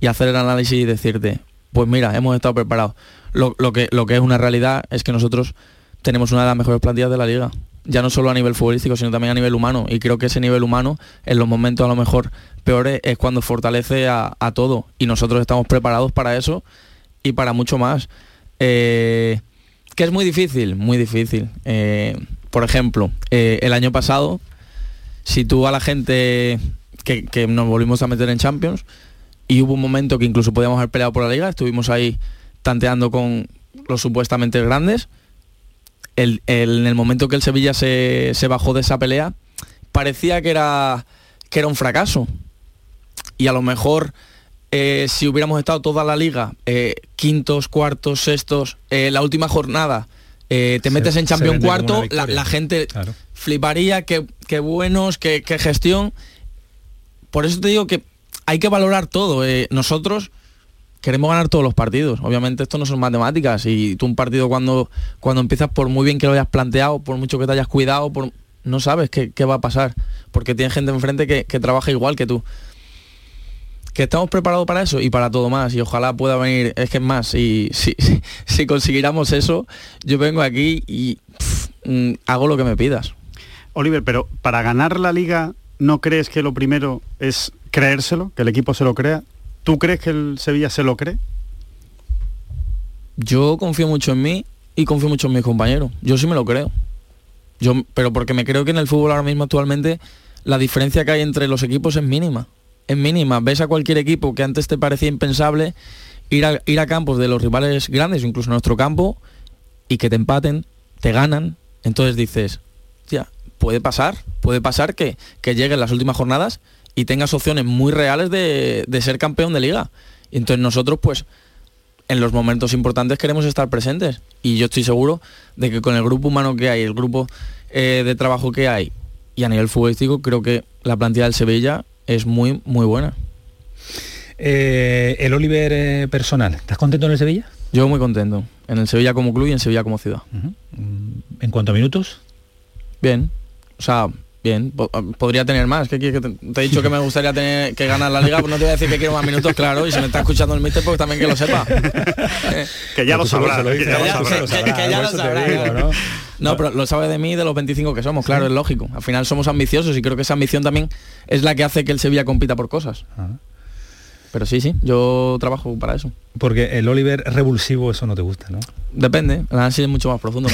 y hacer el análisis y decirte, pues mira, hemos estado preparados. Lo, que, lo que es una realidad es que nosotros tenemos una de las mejores plantillas de la liga, ya no solo a nivel futbolístico, sino también a nivel humano. Y creo que ese nivel humano, en los momentos a lo mejor peores, es cuando fortalece a, a todo. Y nosotros estamos preparados para eso y para mucho más. Eh, que es muy difícil, muy difícil. Eh, por ejemplo, eh, el año pasado, si tú a la gente que, nos volvimos a meter en Champions y hubo un momento que incluso podíamos haber peleado por la liga, estuvimos ahí tanteando con los supuestamente grandes, en el momento que el Sevilla se, se, bajó de esa pelea, parecía que era, que era un fracaso. Y a lo mejor eh, si hubiéramos estado toda la liga, eh, quintos, cuartos, sextos, eh, la última jornada, te metes en Champion cuarto, la, gente fliparía, qué, buenos, qué, gestión. Por eso te digo que hay que valorar todo. nosotros queremos ganar todos los partidos. Obviamente esto no son matemáticas y tú un partido cuando, cuando empiezas, por muy bien que lo hayas planteado, por mucho que te hayas cuidado, por, no sabes qué, va a pasar, porque tiene gente enfrente que, que trabaja igual que tú que estamos preparados para eso y para todo más y ojalá pueda venir, es que es más, y si, si, consiguiéramos eso, yo vengo aquí y mm, hago lo que me pidas. Oliver, pero para ganar la liga, ¿no crees que lo primero es creérselo, que el equipo se lo crea? ¿Tú crees que el Sevilla se lo cree? Yo confío mucho en mí y confío mucho en mis compañeros. Yo sí me lo creo. Yo, pero porque me creo que en el fútbol ahora mismo actualmente la diferencia que hay entre los equipos es mínima es mínima. Ves a cualquier equipo que antes te parecía impensable ir a, ir a campos de los rivales grandes, incluso nuestro campo, y que te empaten, te ganan. Entonces dices, ya, puede pasar, puede pasar que, que lleguen las últimas jornadas y tengas opciones muy reales de, ser campeón de liga. Y entonces nosotros, pues, en los momentos importantes queremos estar presentes. Y yo estoy seguro de que con el grupo humano que hay, el grupo eh, de trabajo que hay, y a nivel futbolístico, creo que la plantilla del Sevilla es muy, muy buena. Eh, el Oliver eh, personal, ¿estás contento en el Sevilla? Yo muy contento, en el Sevilla como club y en Sevilla como ciudad. Mm, ¿En cuántos minutos? Bien, o sea, bien, ah, podría tener más. ¿Qué, que te, he dicho que me gustaría tener que ganar la liga, pues no te voy a decir que quiero más minutos, claro, y si me está escuchando el míster, pues también que lo sepa. que ya lo sabrá. Que ya lo sabrá. No, pero lo sabe de mí de los 25 que somos, claro, es lógico. Al final somos ambiciosos y creo que esa ambición también es la que hace que el Sevilla compita por cosas. Pero sí, sí, yo trabajo para eso. Porque el Oliver revulsivo, eso no te gusta, ¿no? Depende, el análisis es mucho más profundo,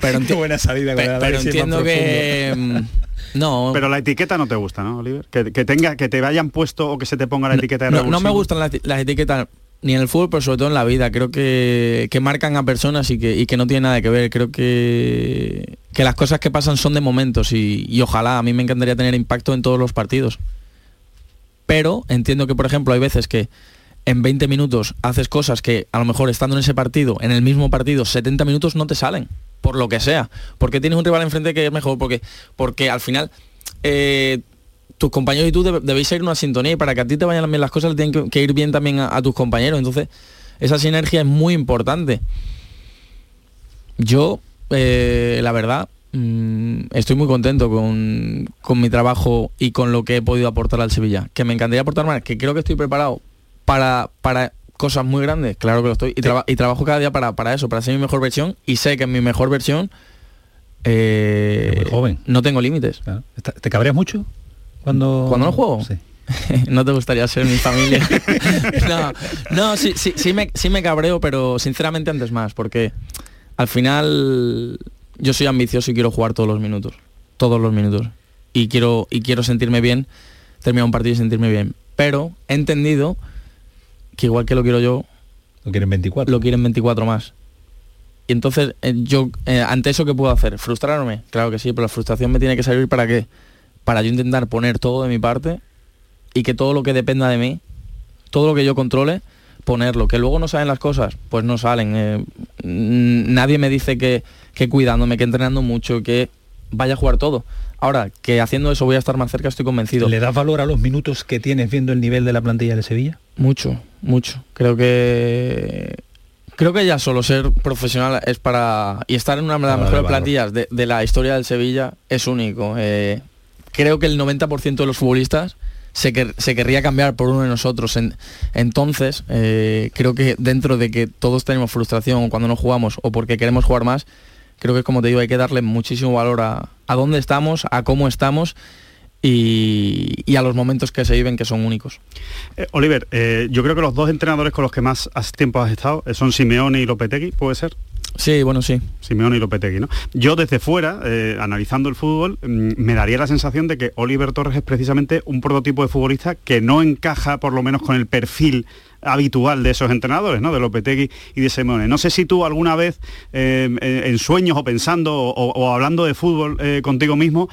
pero, Qué buena salida pero, entiendo que... Mm, no. Pero la etiqueta no te gusta, ¿no, Oliver? Que, tenga, que te hayan puesto o que se te ponga la etiqueta de no, no, me gustan las, etiquetas ni en el fútbol, pero sobre todo en la vida. Creo que, que marcan a personas y que, y que, no tiene nada que ver. Creo que, que las cosas que pasan son de momentos y, y, ojalá a mí me encantaría tener impacto en todos los partidos. Pero entiendo que, por ejemplo, hay veces que en 20 minutos haces cosas que a lo mejor estando en ese partido, en el mismo partido, 70 minutos no te salen, por lo que sea. Porque tienes un rival enfrente que es mejor, porque, porque al final... Eh, tus compañeros y tú debéis ir una sintonía y para que a ti te vayan bien las cosas tienen que, ir bien también a, tus compañeros. Entonces, esa sinergia es muy importante. Yo, eh, la verdad, mm, estoy muy contento con, mi trabajo y con lo que he podido aportar al Sevilla. Que me encantaría aportar más, que creo que estoy preparado para, para cosas muy grandes, claro que lo estoy. Y, trabajo cada día para, para, eso, para ser mi mejor versión. Y sé que en mi mejor versión... Eh, joven. No tengo límites. ¿Te cabreas mucho? Cuando, ¿Cuando no juego? Sí. no te gustaría ser mi familia. no, sí, sí, sí, me, sí me cabreo, pero sinceramente antes más, porque al final yo soy ambicioso y quiero jugar todos los minutos. Todos los minutos. Y quiero, y quiero sentirme bien, terminar un partido y sentirme bien. Pero he entendido que igual que lo quiero yo, lo quieren 24. Lo quieren 24 más. Y entonces, eh, yo, eh, ante eso, ¿qué puedo hacer? ¿Frustrarme? Claro que sí, pero la frustración me tiene que servir para qué? para yo intentar poner todo de mi parte y que todo lo que dependa de mí, todo lo que yo controle, ponerlo. Que luego no salen las cosas, pues no salen. Eh, nadie me dice que, que cuidándome, que entrenando mucho, que vaya a jugar todo. Ahora, que haciendo eso voy a estar más cerca, estoy convencido. ¿Le das valor a los minutos que tienes viendo el nivel de la plantilla de Sevilla? Mucho, mucho. Creo que creo que ya solo ser profesional es para y estar en una de las mejores plantillas de, la historia del Sevilla es único. Eh, creo que el 90% de los futbolistas se, querría cambiar por uno de nosotros. entonces, eh, creo que dentro de que todos tenemos frustración cuando no jugamos o porque queremos jugar más, creo que como te digo, hay que darle muchísimo valor a, dónde estamos, a cómo estamos y, a los momentos que se viven que son únicos. Eh, Oliver, eh, yo creo que los dos entrenadores con los que más tiempo has estado son Simeone y Lopetegui, ¿puede ser? Sí, bueno, sí. Simeone y Lopetegui, ¿no? Yo desde fuera, eh, analizando el fútbol, mm, me daría la sensación de que Oliver Torres es precisamente un prototipo de futbolista que no encaja por lo menos con el perfil habitual de esos entrenadores, ¿no? De Lopetegui y de Simeone. No sé si tú alguna vez eh, en sueños o pensando o, hablando de fútbol eh, contigo mismo,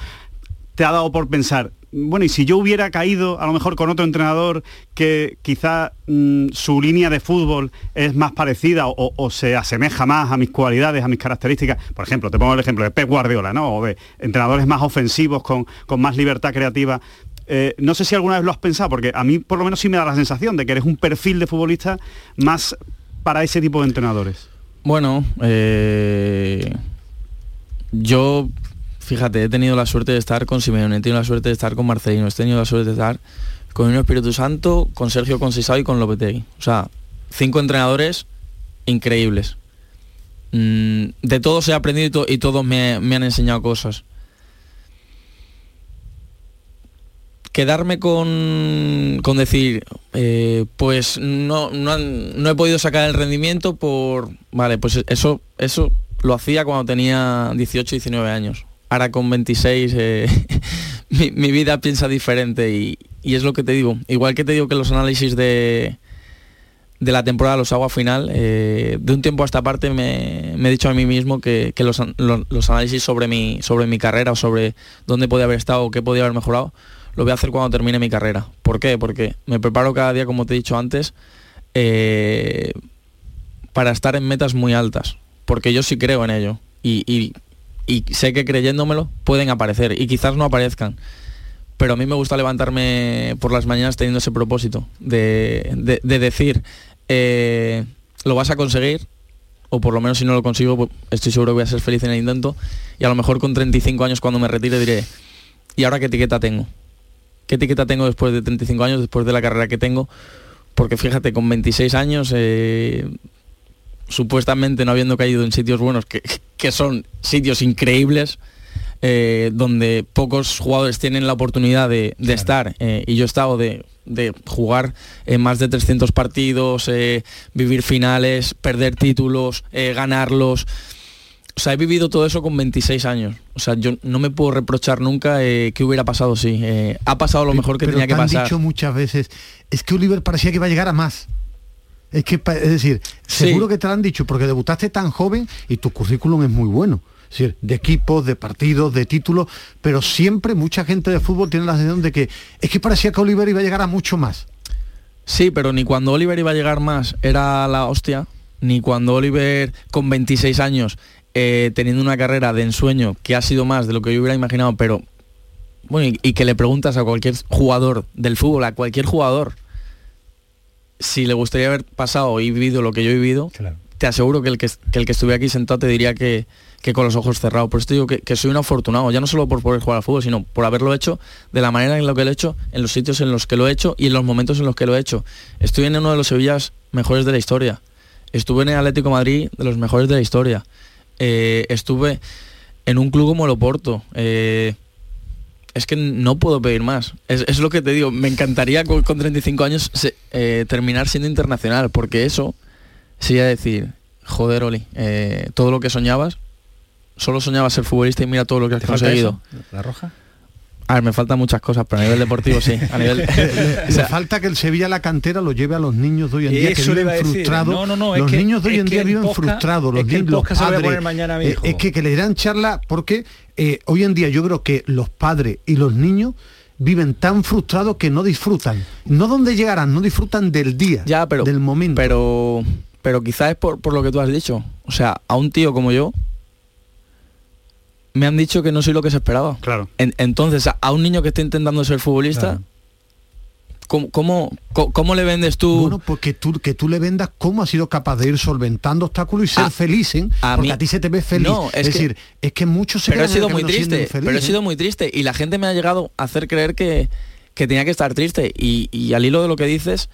te ha dado por pensar, bueno, y si yo hubiera caído a lo mejor con otro entrenador que quizá mm, su línea de fútbol es más parecida o, se asemeja más a mis cualidades, a mis características, por ejemplo, te pongo el ejemplo de Pep Guardiola, ¿no? O de entrenadores más ofensivos, con, con más libertad creativa. Eh, no sé si alguna vez lo has pensado, porque a mí por lo menos sí me da la sensación de que eres un perfil de futbolista más para ese tipo de entrenadores. Bueno, eh, yo fíjate, he tenido la suerte de estar con Simeone, he tenido la suerte de estar con Marcelino, he tenido la suerte de estar con el Espíritu Santo, con Sergio Concisao y con Lopetegui. O sea, cinco entrenadores increíbles. Mm, de todos he aprendido y, todos me, han enseñado cosas. Quedarme con, con decir, eh, pues no, no, no, he podido sacar el rendimiento por... Vale, pues eso, eso lo hacía cuando tenía 18, 19 años. Ahora con 26 eh, mi, vida piensa diferente y, es lo que te digo. Igual que te digo que los análisis de, de la temporada los hago a final, eh, de un tiempo a esta parte me, he dicho a mí mismo que, los, análisis sobre mi, sobre mi carrera o sobre dónde podía haber estado o qué podía haber mejorado, lo voy a hacer cuando termine mi carrera. ¿Por qué? Porque me preparo cada día, como te he dicho antes, eh, para estar en metas muy altas porque yo sí creo en ello. Y, sé que creyéndomelo pueden aparecer y quizás no aparezcan. Pero a mí me gusta levantarme por las mañanas teniendo ese propósito de, decir, eh, lo vas a conseguir, o por lo menos si no lo consigo, pues estoy seguro que voy a ser feliz en el intento. Y a lo mejor con 35 años cuando me retire diré, ¿y ahora qué etiqueta tengo? ¿Qué etiqueta tengo después de 35 años, después de la carrera que tengo? Porque fíjate, con 26 años eh, supuestamente no habiendo caído en sitios buenos, que, son sitios increíbles, eh, donde pocos jugadores tienen la oportunidad de, estar, eh, y yo he estado de, jugar en más de 300 partidos, vivir finales, perder títulos, ganarlos. O sea, he vivido todo eso con 26 años. O sea, yo no me puedo reprochar nunca que hubiera pasado así. ha pasado lo mejor que tenía que pasar. han dicho muchas veces, es que Oliver parecía que iba a llegar a más. Es que, es decir, seguro que te lo han dicho, porque debutaste tan joven y tu currículum es muy bueno. Es decir, de equipos, de partidos, de títulos, pero siempre mucha gente de fútbol tiene la sensación de que es que parecía que Oliver iba a llegar a mucho más. Sí, pero ni cuando Oliver iba a llegar más era la hostia, ni cuando Oliver con 26 años, eh, teniendo una carrera de ensueño que ha sido más de lo que yo hubiera imaginado, pero bueno, y que le preguntas a cualquier jugador del fútbol, a cualquier jugador, si le gustaría haber pasado y vivido lo que yo he vivido, te aseguro que el que, el que estuviera aquí sentado te diría que, con los ojos cerrados. Por eso te digo que, soy un afortunado, ya no solo por poder jugar al fútbol, sino por haberlo hecho de la manera en la que lo he hecho, en los sitios en los que lo he hecho y en los momentos en los que lo he hecho. Estuve en uno de los Sevillas mejores de la historia. Estuve en el Atlético Madrid de los mejores de la historia. Eh, estuve en un club como el Oporto. Eh, es que no puedo pedir más. Es, lo que te digo, me encantaría con, 35 años eh, terminar siendo internacional, porque eso sería decir, joder, Oli, todo lo que soñabas, solo soñabas ser futbolista y mira todo lo que has conseguido. ¿La roja? A ver, me faltan muchas cosas, pero a nivel deportivo sí. A nivel, falta que el Sevilla la cantera lo lleve a los niños de hoy en día que viven frustrados. No, no, no, los niños de hoy en día viven frustrados, los niños, los padres. Eh, es que, que le dirán charla porque eh, hoy en día yo creo que los padres y los niños viven tan frustrados que no disfrutan. No donde llegarán, no disfrutan del día, ya, pero, del momento. Pero, pero quizás es por, por lo que tú has dicho. O sea, a un tío como yo, me han dicho que no soy lo que se esperaba. Claro. entonces, a, un niño que está intentando ser futbolista, ¿cómo, cómo, le vendes tú? Bueno, porque tú, que tú le vendas cómo has sido capaz de ir solventando obstáculos y ser feliz, ¿eh? a porque a ti se te ve feliz. es, decir, es que muchos se Pero he sido muy triste, pero he sido muy triste y la gente me ha llegado a hacer creer que, que tenía que estar triste y, y al hilo de lo que dices,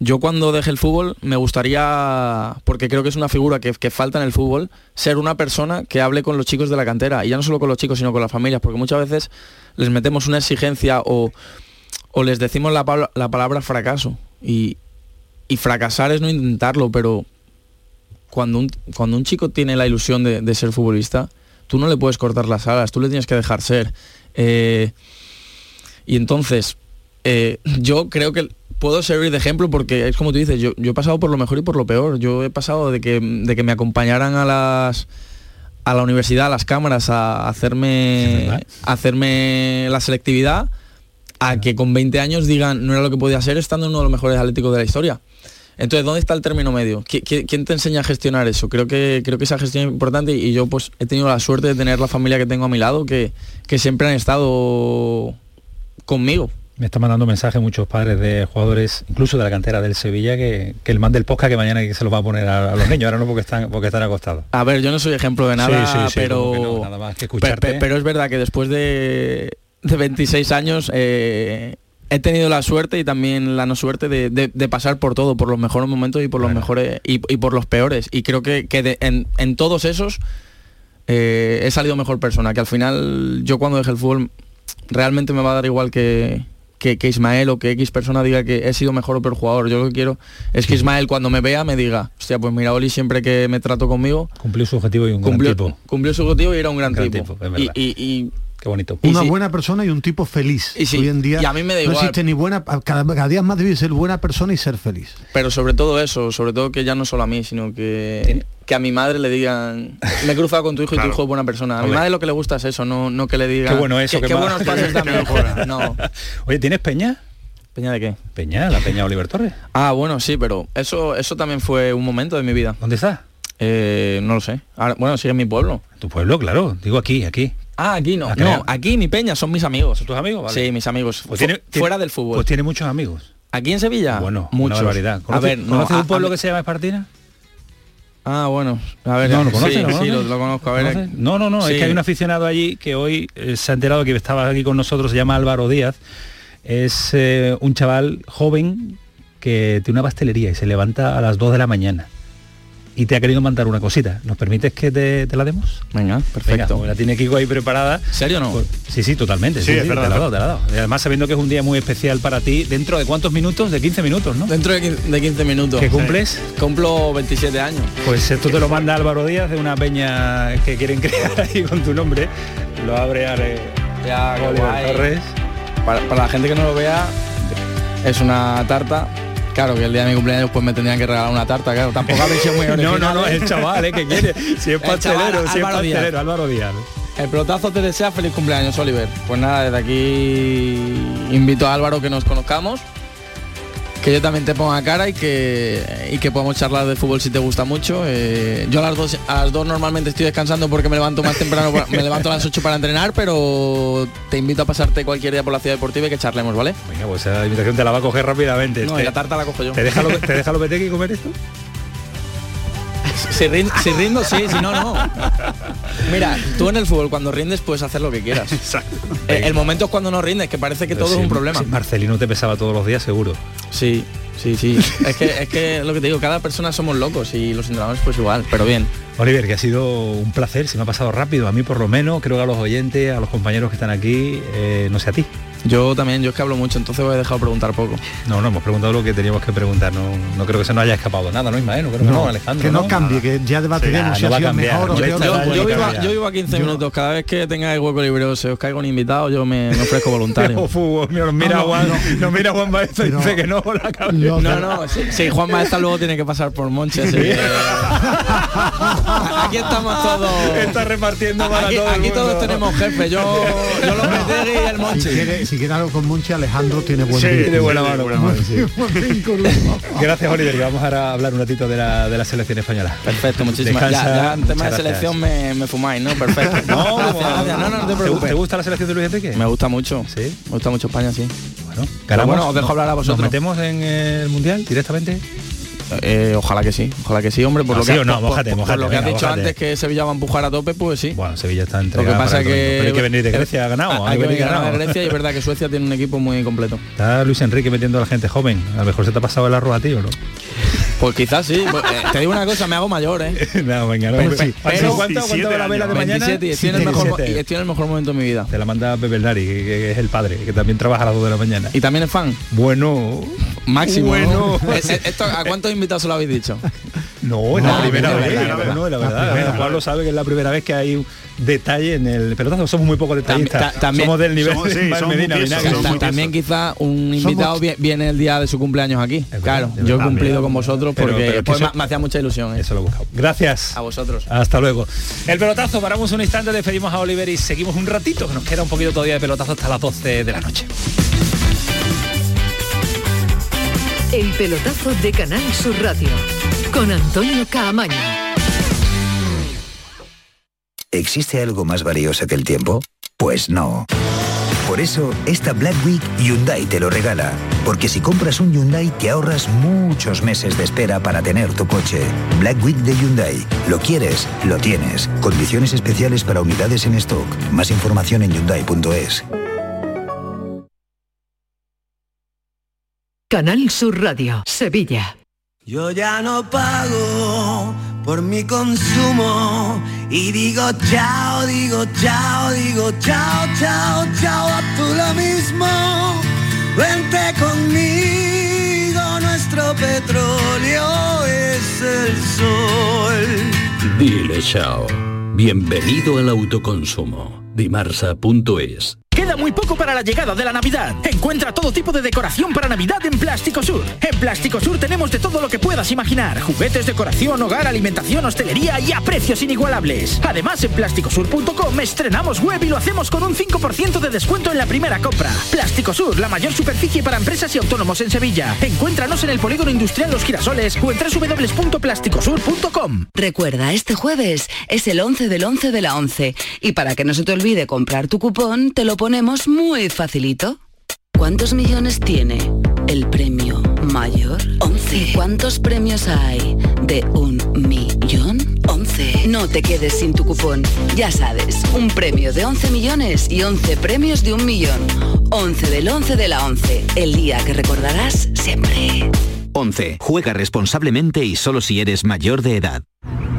yo cuando deje el fútbol me gustaría, porque creo que es una figura que, falta en el fútbol, ser una persona que hable con los chicos de la cantera, y ya no solo con los chicos, sino con las familias, porque muchas veces les metemos una exigencia o, les decimos la, palabra fracaso. Y, fracasar es no intentarlo, pero cuando un, cuando un chico tiene la ilusión de, ser futbolista, tú no le puedes cortar las alas, tú le tienes que dejar ser. Eh, y entonces, eh, yo creo que puedo servir de ejemplo porque es como tú dices, yo, he pasado por lo mejor y por lo peor. Yo he pasado de que, de que me acompañaran a las a la universidad, a las cámaras, a hacerme, hacerme la selectividad, a que con 20 años digan no era lo que podía ser estando en uno de los mejores atléticos de la historia. Entonces, ¿dónde está el término medio? ¿Quién te enseña a gestionar eso? Creo que, creo que esa gestión es importante y yo pues he tenido la suerte de tener la familia que tengo a mi lado que, que siempre han estado conmigo Me están mandando mensajes muchos padres de jugadores, incluso de la cantera del Sevilla, que, que el man del podcast que mañana se lo va a poner a, los niños, ahora no porque están, porque están acostados. A ver, yo no soy ejemplo de nada, pero, nada más que escucharte. Pero, es verdad que después de, de 26 años eh, he tenido la suerte y también la no suerte de, pasar por todo, por los mejores momentos y por los mejores y, por los peores. Y creo que, que en, todos esos eh, he salido mejor persona, que al final yo cuando dejé el fútbol realmente me va a dar igual que, que, Ismael o que X persona diga que he sido mejor o peor jugador. Yo lo que quiero es que Ismael cuando me vea me diga, hostia, pues mira, Oli siempre que me trato conmigo... Cumplió su objetivo y un gran tipo. Cumplió su objetivo y era un gran, tipo. y, Qué bonito. Una buena persona y un tipo feliz. Y Hoy en día a mí me da no existe ni buena, cada, día más debe ser buena persona y ser feliz. Pero sobre todo eso, sobre todo que ya no solo a mí, sino que, que a mi madre le digan, me he cruzado con tu hijo y tu hijo es buena persona. A mi madre lo que le gusta es eso, no, no que le digan... Qué bueno eso. Qué, buenos pases también. no. Oye, ¿tienes peña? ¿Peña de qué? Peña, la Peña Oliver Torres. Ah, bueno, sí, pero eso, eso también fue un momento de mi vida. ¿Dónde está? Eh, no lo sé. bueno, sigue en mi pueblo. Tu pueblo, claro. Digo aquí, aquí. Ah, aquí no. no, aquí mi peña son mis amigos. ¿Son tus amigos? Sí, mis amigos. Pues tiene, fuera del fútbol. Pues tiene muchos amigos. ¿Aquí en Sevilla? Bueno, mucha barbaridad. a ver, no, ¿conoces un pueblo que se llama Espartina? Ah, bueno. A ver, no, ¿lo conoces? Sí, ¿lo, lo, conozco. A ver, no, no, no. Es que hay un aficionado allí que hoy eh, se ha enterado que estaba aquí con nosotros, se llama Álvaro Díaz. Es eh, un chaval joven que tiene una pastelería y se levanta a las 2 de la mañana y te ha querido mandar una cosita. ¿Nos permites que te, la demos? Venga, perfecto. Venga, la tiene Kiko ahí preparada. ¿Serio no? sí, sí, totalmente. Sí, te la dado, te la dado. además sabiendo que es un día muy especial para ti, ¿dentro de cuántos minutos? De 15 minutos, ¿no? Dentro de 15, minutos. ¿Qué cumples? Cumplo 27 años. Pues esto te lo manda Álvaro Díaz de una peña que quieren crear ahí con tu nombre. Lo abre a ya, Torres. Para, para la gente que no lo vea, es una tarta Claro, que el día de mi cumpleaños pues me tendrían que regalar una tarta, claro. Tampoco ha sido muy original. no, no, no, el chaval, ¿eh? que quiere. Si es pastelero, si es pastelero, Álvaro Díaz. El pelotazo te desea feliz cumpleaños, Oliver. Pues nada, desde aquí invito a Álvaro que nos conozcamos que yo también te ponga cara y que, y que podamos charlar de fútbol si te gusta mucho. Eh, yo a las, dos, a las dos normalmente estoy descansando porque me levanto más temprano, me levanto a las 8 para entrenar, pero te invito a pasarte cualquier día por la ciudad deportiva y que charlemos, ¿vale? Venga, pues esa invitación te la va a coger rápidamente. No, y la tarta la cojo yo. ¿Te deja lo, te deja lo y comer esto? Si, rindo, sí, si no, no. Mira, tú en el fútbol cuando rindes puedes hacer lo que quieras. Exacto. El, momento es cuando no rindes, que parece que todo es un problema. Marcelino te pesaba todos los días, seguro. Sí, sí, sí. es, que, es que lo que te digo, cada persona somos locos y los entrenadores pues igual, pero bien. Oliver, que ha sido un placer, se me ha pasado rápido, a mí por lo menos, creo que a los oyentes, a los compañeros que están aquí, eh, no sé a ti. Yo también, yo es que hablo mucho, entonces voy a dejar preguntar poco. No, no, hemos preguntado lo que teníamos que preguntar, no, no creo que se nos haya escapado nada, ¿no, Ismael? No creo que no, Alejandro. Que no, cambie, que ya debatiremos si ha sido mejor o yo, yo, vivo a, 15 minutos, cada vez que tengáis hueco libre o se os caiga un invitado, yo me, ofrezco voluntario. no, mira Juan, no, mira Juan Maestra y dice que no, la No, no, sí, Juan Maestra luego tiene que pasar por Monche, aquí estamos todos. Está repartiendo para aquí, todo Aquí todos tenemos jefe, yo, yo lo meteré y el Monche. Si quiere, algo con Monche Alejandro tiene buen sí, de buena mano. Gracias, Oliver. vamos a hablar un ratito de la, de la selección española. Perfecto, muchísimas gracias. Ya, en tema de selección me, me, fumáis, ¿no? Perfecto. no, gracias, No, no, te preocupes. ¿Te gusta la selección de Luis Enrique? Me gusta mucho. Sí. Me gusta mucho España, sí. Bueno, ganamos, bueno, os dejo hablar a vosotros. ¿Nos metemos en el Mundial directamente? Eh, ojalá que sí, ojalá que sí, hombre, por lo que, no, lo que has dicho antes que Sevilla va a empujar a tope, pues sí. Bueno, Sevilla está entregado. Lo que pasa es que hay que venir de Grecia ha ganado. Hay, que venir de Grecia y es verdad que Suecia tiene un equipo muy completo. Está Luis Enrique metiendo a la gente joven. A lo mejor se te ha pasado el arroz a ti o no. Pues quizás sí. Pues, eh, te digo una cosa, me hago mayor, ¿eh? no, venga, no. Pero, pero, ¿cuánto, ¿cuánto va la vela de mañana? 27 y estoy, en el mejor, estoy en el mejor momento de mi vida. Te la manda Pepe Nari, que, es el padre, que también trabaja a las 2 de la mañana. ¿Y también es fan? Bueno. Máximo. Bueno. Esto, ¿A cuántos invitados se lo habéis dicho? No, es la primera vez. No, la verdad. Juan lo sabe que es la primera vez que hay detalle en el pelotazo. Somos muy poco detallistas. También, somos del nivel de Medina, También quizá un invitado viene el día de su cumpleaños aquí. claro, yo he cumplido con vosotros porque me, hacía mucha ilusión. ¿eh? Eso lo he buscado. Gracias. A vosotros. Hasta luego. El pelotazo, paramos un instante, despedimos a Oliver y seguimos un ratito, que nos queda un poquito todavía de pelotazo hasta las 12 de la noche. El pelotazo de Canal Sur Radio con Antonio Caamaño. ¿Existe algo más valioso que el tiempo? Pues no. Por eso, esta Black Week Hyundai te lo regala. Porque si compras un Hyundai te ahorras muchos meses de espera para tener tu coche. Black Week de Hyundai. Lo quieres, lo tienes. Condiciones especiales para unidades en stock. Más información en hyundai.es. Canal Sur Radio, Sevilla. Yo ya no pago por mi consumo y digo chao, digo chao, digo chao, chao, chao, a tú lo mismo. Vente conmigo, nuestro petróleo es el sol. Dile chao. Bienvenido al autoconsumo. Dimarsa.es Queda muy poco para la llegada de la Navidad. Encuentra todo tipo de decoración para Navidad en Plástico Sur. En Plástico Sur tenemos de todo lo que puedas imaginar. Juguetes, decoración, hogar, alimentación, hostelería y a precios inigualables. Además, en plásticosur.com estrenamos web y lo hacemos con un 5% de descuento en la primera compra. Plástico Sur, la mayor superficie para empresas y autónomos en Sevilla. Encuéntranos en el Polígono Industrial Los Girasoles o en www.plásticosur.com. Recuerda, este jueves es el 11 del 11 de la 11. Y para que no se te olvide comprar tu cupón, te lo ponemos muy facilito. ¿Cuántos millones tiene el premio mayor? 11. ¿Cuántos premios hay de un millón? 11. No te quedes sin tu cupón. Ya sabes, un premio de 11 millones y 11 premios de un millón. 11 del 11 de la 11. El día que recordarás siempre. 11. Juega responsablemente y solo si eres mayor de edad.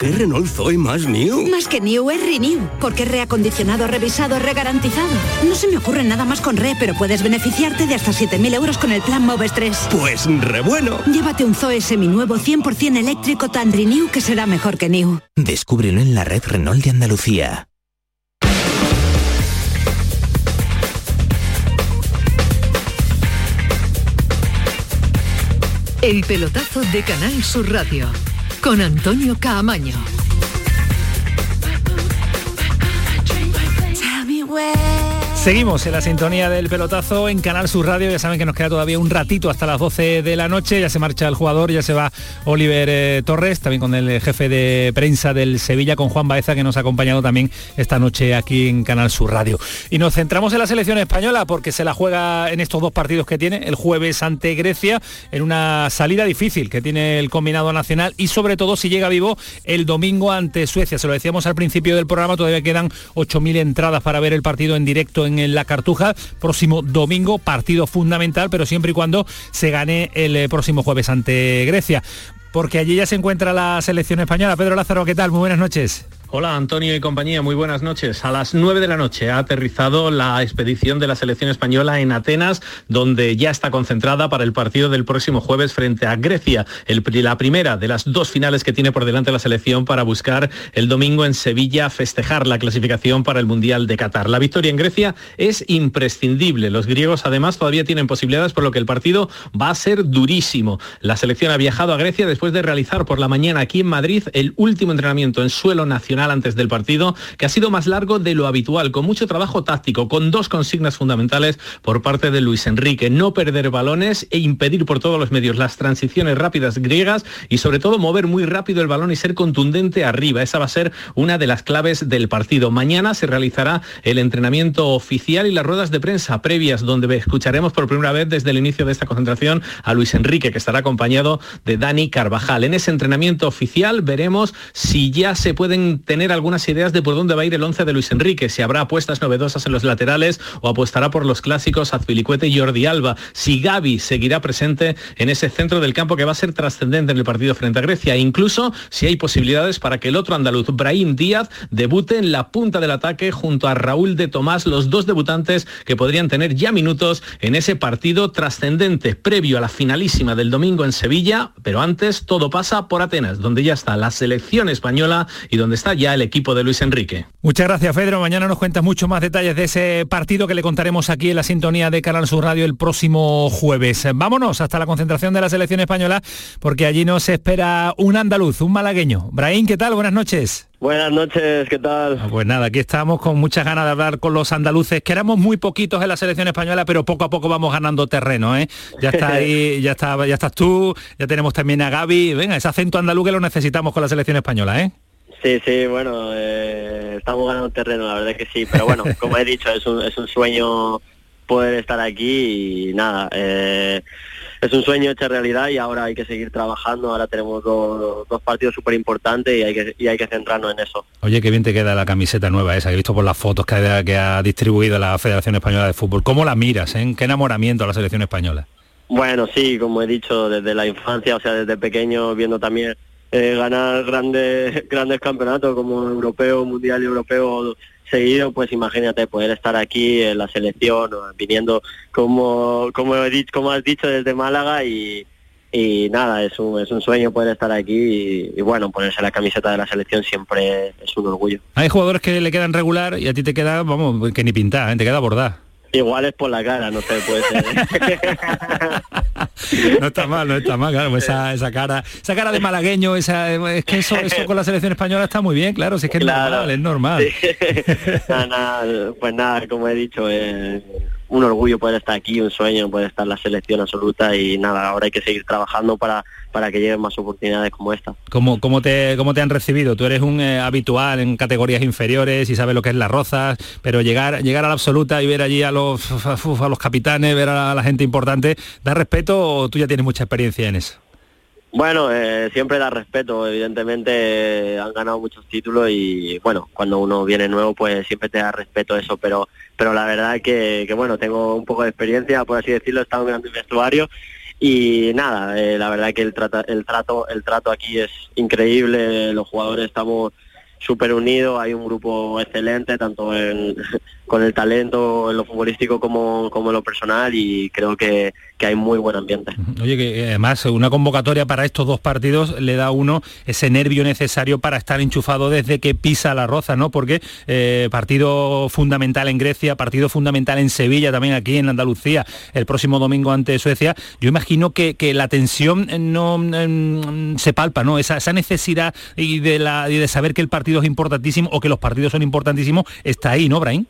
¿Qué Renault Zoe más new? Más que new es renew, porque es reacondicionado, revisado, regarantizado. No se me ocurre nada más con re, pero puedes beneficiarte de hasta 7.000 euros con el plan Moves 3. Pues re bueno. Llévate un Zoe seminuevo 100% eléctrico tan renew que será mejor que new. Descúbrelo en la red Renault de Andalucía. El pelotazo de Canal Sur Radio con Antonio Caamaño. Seguimos en la sintonía del pelotazo en Canal Sur Radio. Ya saben que nos queda todavía un ratito hasta las 12 de la noche. Ya se marcha el jugador, ya se va Oliver eh, Torres, también con el jefe de prensa del Sevilla, con Juan Baeza, que nos ha acompañado también esta noche aquí en Canal Sur Radio. Y nos centramos en la selección española porque se la juega en estos dos partidos que tiene, el jueves ante Grecia, en una salida difícil que tiene el combinado nacional y sobre todo si llega vivo el domingo ante Suecia. Se lo decíamos al principio del programa, todavía quedan 8.000 entradas para ver el partido en directo en la Cartuja. Próximo domingo, partido fundamental, pero siempre y cuando se gane el eh, próximo jueves ante Grecia. Porque allí ya se encuentra la selección española. Pedro Lázaro, ¿qué tal? Muy buenas noches. Hola Antonio y compañía, muy buenas noches. A las 9 de la noche ha aterrizado la expedición de la selección española en Atenas, donde ya está concentrada para el partido del próximo jueves frente a Grecia, la primera de las dos finales que tiene por delante la selección para buscar el domingo en Sevilla festejar la clasificación para el Mundial de Qatar. La victoria en Grecia es imprescindible. Los griegos además todavía tienen posibilidades, por lo que el partido va a ser durísimo. La selección ha viajado a Grecia después de realizar por la mañana aquí en Madrid el último entrenamiento en suelo nacional antes del partido, que ha sido más largo de lo habitual, con mucho trabajo táctico, con dos consignas fundamentales por parte de Luis Enrique, no perder balones e impedir por todos los medios las transiciones rápidas griegas y sobre todo mover muy rápido el balón y ser contundente arriba. Esa va a ser una de las claves del partido. Mañana se realizará el entrenamiento oficial y las ruedas de prensa previas, donde escucharemos por primera vez desde el inicio de esta concentración a Luis Enrique, que estará acompañado de Dani Carvajal. En ese entrenamiento oficial veremos si ya se pueden tener algunas ideas de por dónde va a ir el 11 de Luis Enrique, si habrá apuestas novedosas en los laterales o apostará por los clásicos Azpilicuete y Jordi Alba, si Gaby seguirá presente en ese centro del campo que va a ser trascendente en el partido frente a Grecia, e incluso si hay posibilidades para que el otro andaluz, Brahim Díaz, debute en la punta del ataque junto a Raúl de Tomás, los dos debutantes que podrían tener ya minutos en ese partido trascendente previo a la finalísima del domingo en Sevilla, pero antes todo pasa por Atenas, donde ya está la selección española y donde está ya el equipo de Luis Enrique. Muchas gracias, Pedro. Mañana nos cuentas mucho más detalles de ese partido que le contaremos aquí en la sintonía de Canal Sur Radio el próximo jueves. Vámonos hasta la concentración de la selección española, porque allí nos espera un andaluz, un malagueño. Brahim, ¿qué tal? Buenas noches. Buenas noches, ¿qué tal? Pues nada, aquí estamos con muchas ganas de hablar con los andaluces, que éramos muy poquitos en la selección española, pero poco a poco vamos ganando terreno, ¿eh? Ya está ahí, ya está, ya estás tú, ya tenemos también a Gaby. Venga, ese acento andaluz que lo necesitamos con la selección española, ¿eh? Sí, sí, bueno, eh, estamos ganando terreno, la verdad que sí, pero bueno, como he dicho, es un, es un sueño poder estar aquí y nada, eh, es un sueño hecho realidad y ahora hay que seguir trabajando. Ahora tenemos dos, partidos súper importantes y hay, que, y hay que centrarnos en eso. Oye, qué bien te queda la camiseta nueva esa, que he visto por las fotos que ha, que ha distribuido la Federación Española de Fútbol. ¿Cómo la miras? en ¿Qué enamoramiento a la selección española? Bueno, sí, como he dicho, desde la infancia, o sea, desde pequeño, viendo también eh, ganar grandes, grandes campeonatos como europeo, mundial y europeo seguido, pues imagínate poder estar aquí en la selección, viniendo como, como, he dicho, como has dicho desde Málaga y, nada, es un, es un sueño poder estar aquí y, bueno, ponerse la camiseta de la selección siempre es un orgullo. Hay jugadores que le quedan regular y a ti te queda, vamos, que ni pintar, ¿eh? te queda bordar. Igual es por la cara, no sé, puede ser. no está mal, no está mal, claro, esa, esa cara, esa cara de malagueño, esa, es que eso, eso con la selección española está muy bien, claro, si es que es normal, es normal. pues nada, como he dicho, eh, un orgullo poder estar aquí, un sueño poder estar la selección absoluta y nada, ahora hay que seguir trabajando para, para que lleguen más oportunidades como esta. ¿Cómo, cómo, te, cómo te han recibido? Tú eres un eh, habitual en categorías inferiores y sabes lo que es las rozas, pero llegar, llegar a la absoluta y ver allí a los, a los capitanes, ver a la gente importante, ¿da respeto o tú ya tienes mucha experiencia en eso? Bueno, eh, siempre da respeto, evidentemente han ganado muchos títulos y bueno, cuando uno viene nuevo pues siempre te da respeto eso, pero pero la verdad que, que bueno, tengo un poco de experiencia, por así decirlo, he estado en el vestuario y nada, eh, la verdad que el, el, trato, el trato aquí es increíble, los jugadores estamos súper unidos, hay un grupo excelente, tanto en, con el talento en lo futbolístico como, como en lo personal y creo que, que, hay muy buen ambiente. Oye, que eh, además una convocatoria para estos dos partidos le da a uno ese nervio necesario para estar enchufado desde que pisa la roza, ¿no? Porque eh, partido fundamental en Grecia, partido fundamental en Sevilla, también aquí en Andalucía, el próximo domingo ante Suecia. Yo imagino que, que la tensión no mm, se palpa, ¿no? Esa, esa necesidad y de, la, y de saber que el partido es importantísimo o que los partidos son importantísimos está ahí, ¿no, Brain?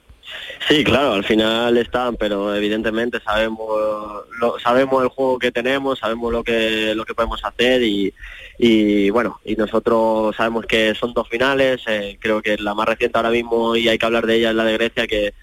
Sí, claro, al final están, pero evidentemente sabemos lo, sabemos el juego que tenemos, sabemos lo que lo que podemos hacer y, y bueno, y nosotros sabemos que son dos finales, eh, creo que la más reciente ahora mismo y hay que hablar de ella es la de Grecia que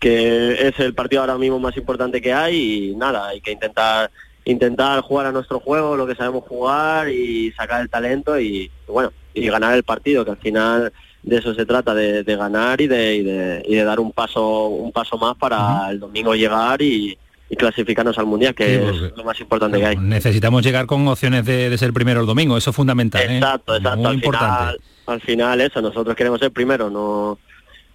que es el partido ahora mismo más importante que hay y nada, hay que intentar intentar jugar a nuestro juego, lo que sabemos jugar y sacar el talento y bueno, y ganar el partido, que al final de eso se trata, de, ganar y de, y de, dar un paso, un paso más para el domingo llegar y, clasificarnos al mundial, que es lo más importante que hay. Necesitamos llegar con opciones de, ser primero el domingo, eso es fundamental. ¿eh? Exacto, exacto. al importante. Final, al final eso, nosotros queremos ser primero, no,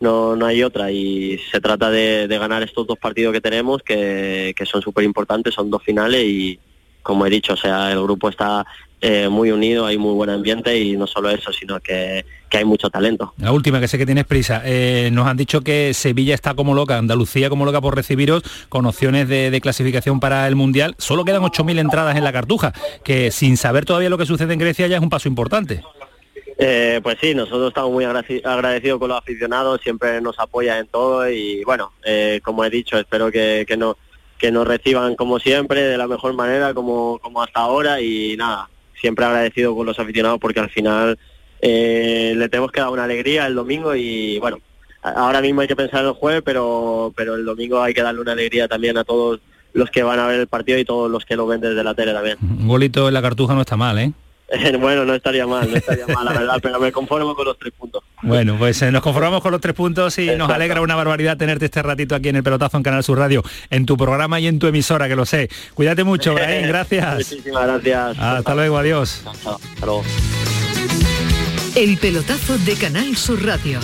no, no hay otra y se trata de, ganar estos dos partidos que tenemos que, que son súper importantes, son dos finales y como he dicho, o sea, el grupo está eh, muy unido, hay muy buen ambiente y no solo eso, sino que, hay mucho talento. La última, que sé que tienes prisa, eh, nos han dicho que Sevilla está como loca, Andalucía como loca por recibiros con opciones de, clasificación para el Mundial. Solo quedan 8.000 entradas en la cartuja, que sin saber todavía lo que sucede en Grecia ya es un paso importante. Eh, pues sí, nosotros estamos muy agradecidos con los aficionados, siempre nos apoyan en todo y bueno, como he dicho, espero que, no, que nos reciban como siempre, de la mejor manera, como, como hasta ahora y nada, siempre agradecido con los aficionados porque al final eh, le tenemos que dar una alegría el domingo y bueno, ahora mismo hay que pensar en el jueves, pero, pero el domingo hay que darle una alegría también a todos los que van a ver el partido y todos los que lo ven desde la tele también. Un golito en la cartuja no está mal, ¿eh? bueno, no estaría mal, no estaría mal, la verdad, pero me conformo con los tres puntos. Bueno, pues eh, nos conformamos con los tres puntos y nos alegra una barbaridad tenerte este ratito aquí en el pelotazo en Canal Sur Radio, en tu programa y en tu emisora, que lo sé. Cuídate mucho, Brian, gracias. Muchísimas gracias. Hasta luego, adiós. El pelotazo de Canal Sur Radio.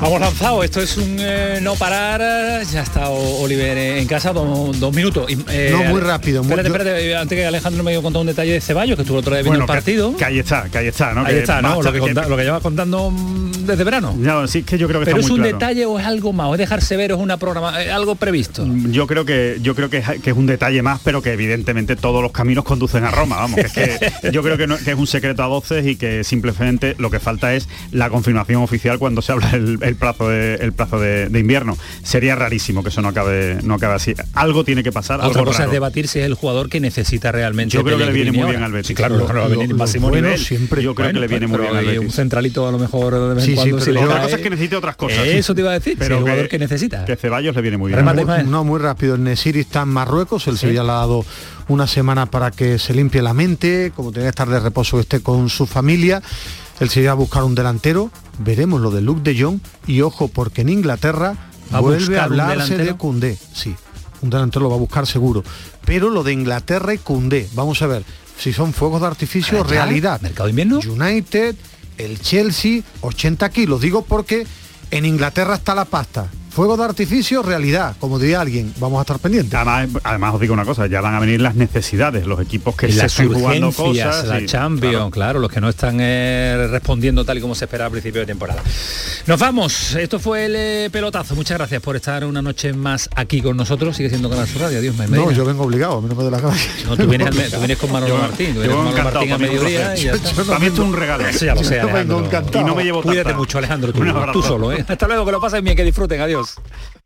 Vamos lanzado, esto es un eh, no parar. Ya está Oliver en casa, dos minutos. Eh, no, muy rápido. Espérate, espérate, antes que Alejandro me haya contado un detalle de Ceballos, que estuvo otro día viendo el partido. Que, ahí está, que ahí está, ¿no? Ahí está, ¿no? Lo que, lo que, lleva contando mm, desde verano. No, sí, que yo creo que Pero es un detalle o es algo más, o es dejar severo, es una programa, algo previsto. Mm, yo creo que yo creo que es, un detalle más, pero que evidentemente todos los caminos conducen a Roma, vamos. es que yo creo que, es un secreto a voces y que simplemente lo que falta es la confirmación oficial cuando se habla el, plazo de el plazo de, invierno. Sería rarísimo que eso no acabe, no acabe así. Algo tiene que pasar. Otra cosa es debatir si es el jugador que necesita realmente. Yo creo que le viene muy bien al Betis. claro, lo, va a venir máximo nivel. Siempre. Yo creo que le viene muy bien al Betis. Un centralito a lo mejor de vez en cuando. Sí, otra cosa es que necesite otras cosas. Eso te iba a decir, pero el jugador que, necesita. Que Ceballos le viene muy bien. no, muy rápido. El Nesiri está en Marruecos, el Sevilla le ha dado una semana para que se limpie la mente, como tenía que estar de reposo esté con su familia. Él se iba a buscar un delantero, veremos lo de Luke de Jong y ojo porque en Inglaterra vuelve a hablarse de Cundé, sí, un delantero lo va a buscar seguro, pero lo de Inglaterra y Cundé, vamos a ver si son fuegos de artificio realidad. Mercado invierno. United, el Chelsea, 80 kilos, digo porque en Inglaterra está la pasta, fuego de artificio, realidad, como diría alguien, vamos a estar pendientes. Además, os digo una cosa, ya van a venir las necesidades, los equipos que se están jugando cosas. La Champions, claro. los que no están eh, respondiendo tal y como se esperaba al principio de temporada. Nos vamos, esto fue el eh, pelotazo, muchas gracias por estar una noche más aquí con nosotros, sigue siendo Canal Sur Radio, Dios me No, yo vengo obligado, a mí no me de la cabeza. No, tú vienes, tú vienes con Manolo Martín, tú vienes con Manolo Martín a mediodía y ya está. un regalo. Eso ya lo sé, Y no me llevo Cuídate mucho, Alejandro, tú, tú solo, ¿eh? Hasta luego, que lo pases bien, que disfruten, adiós. just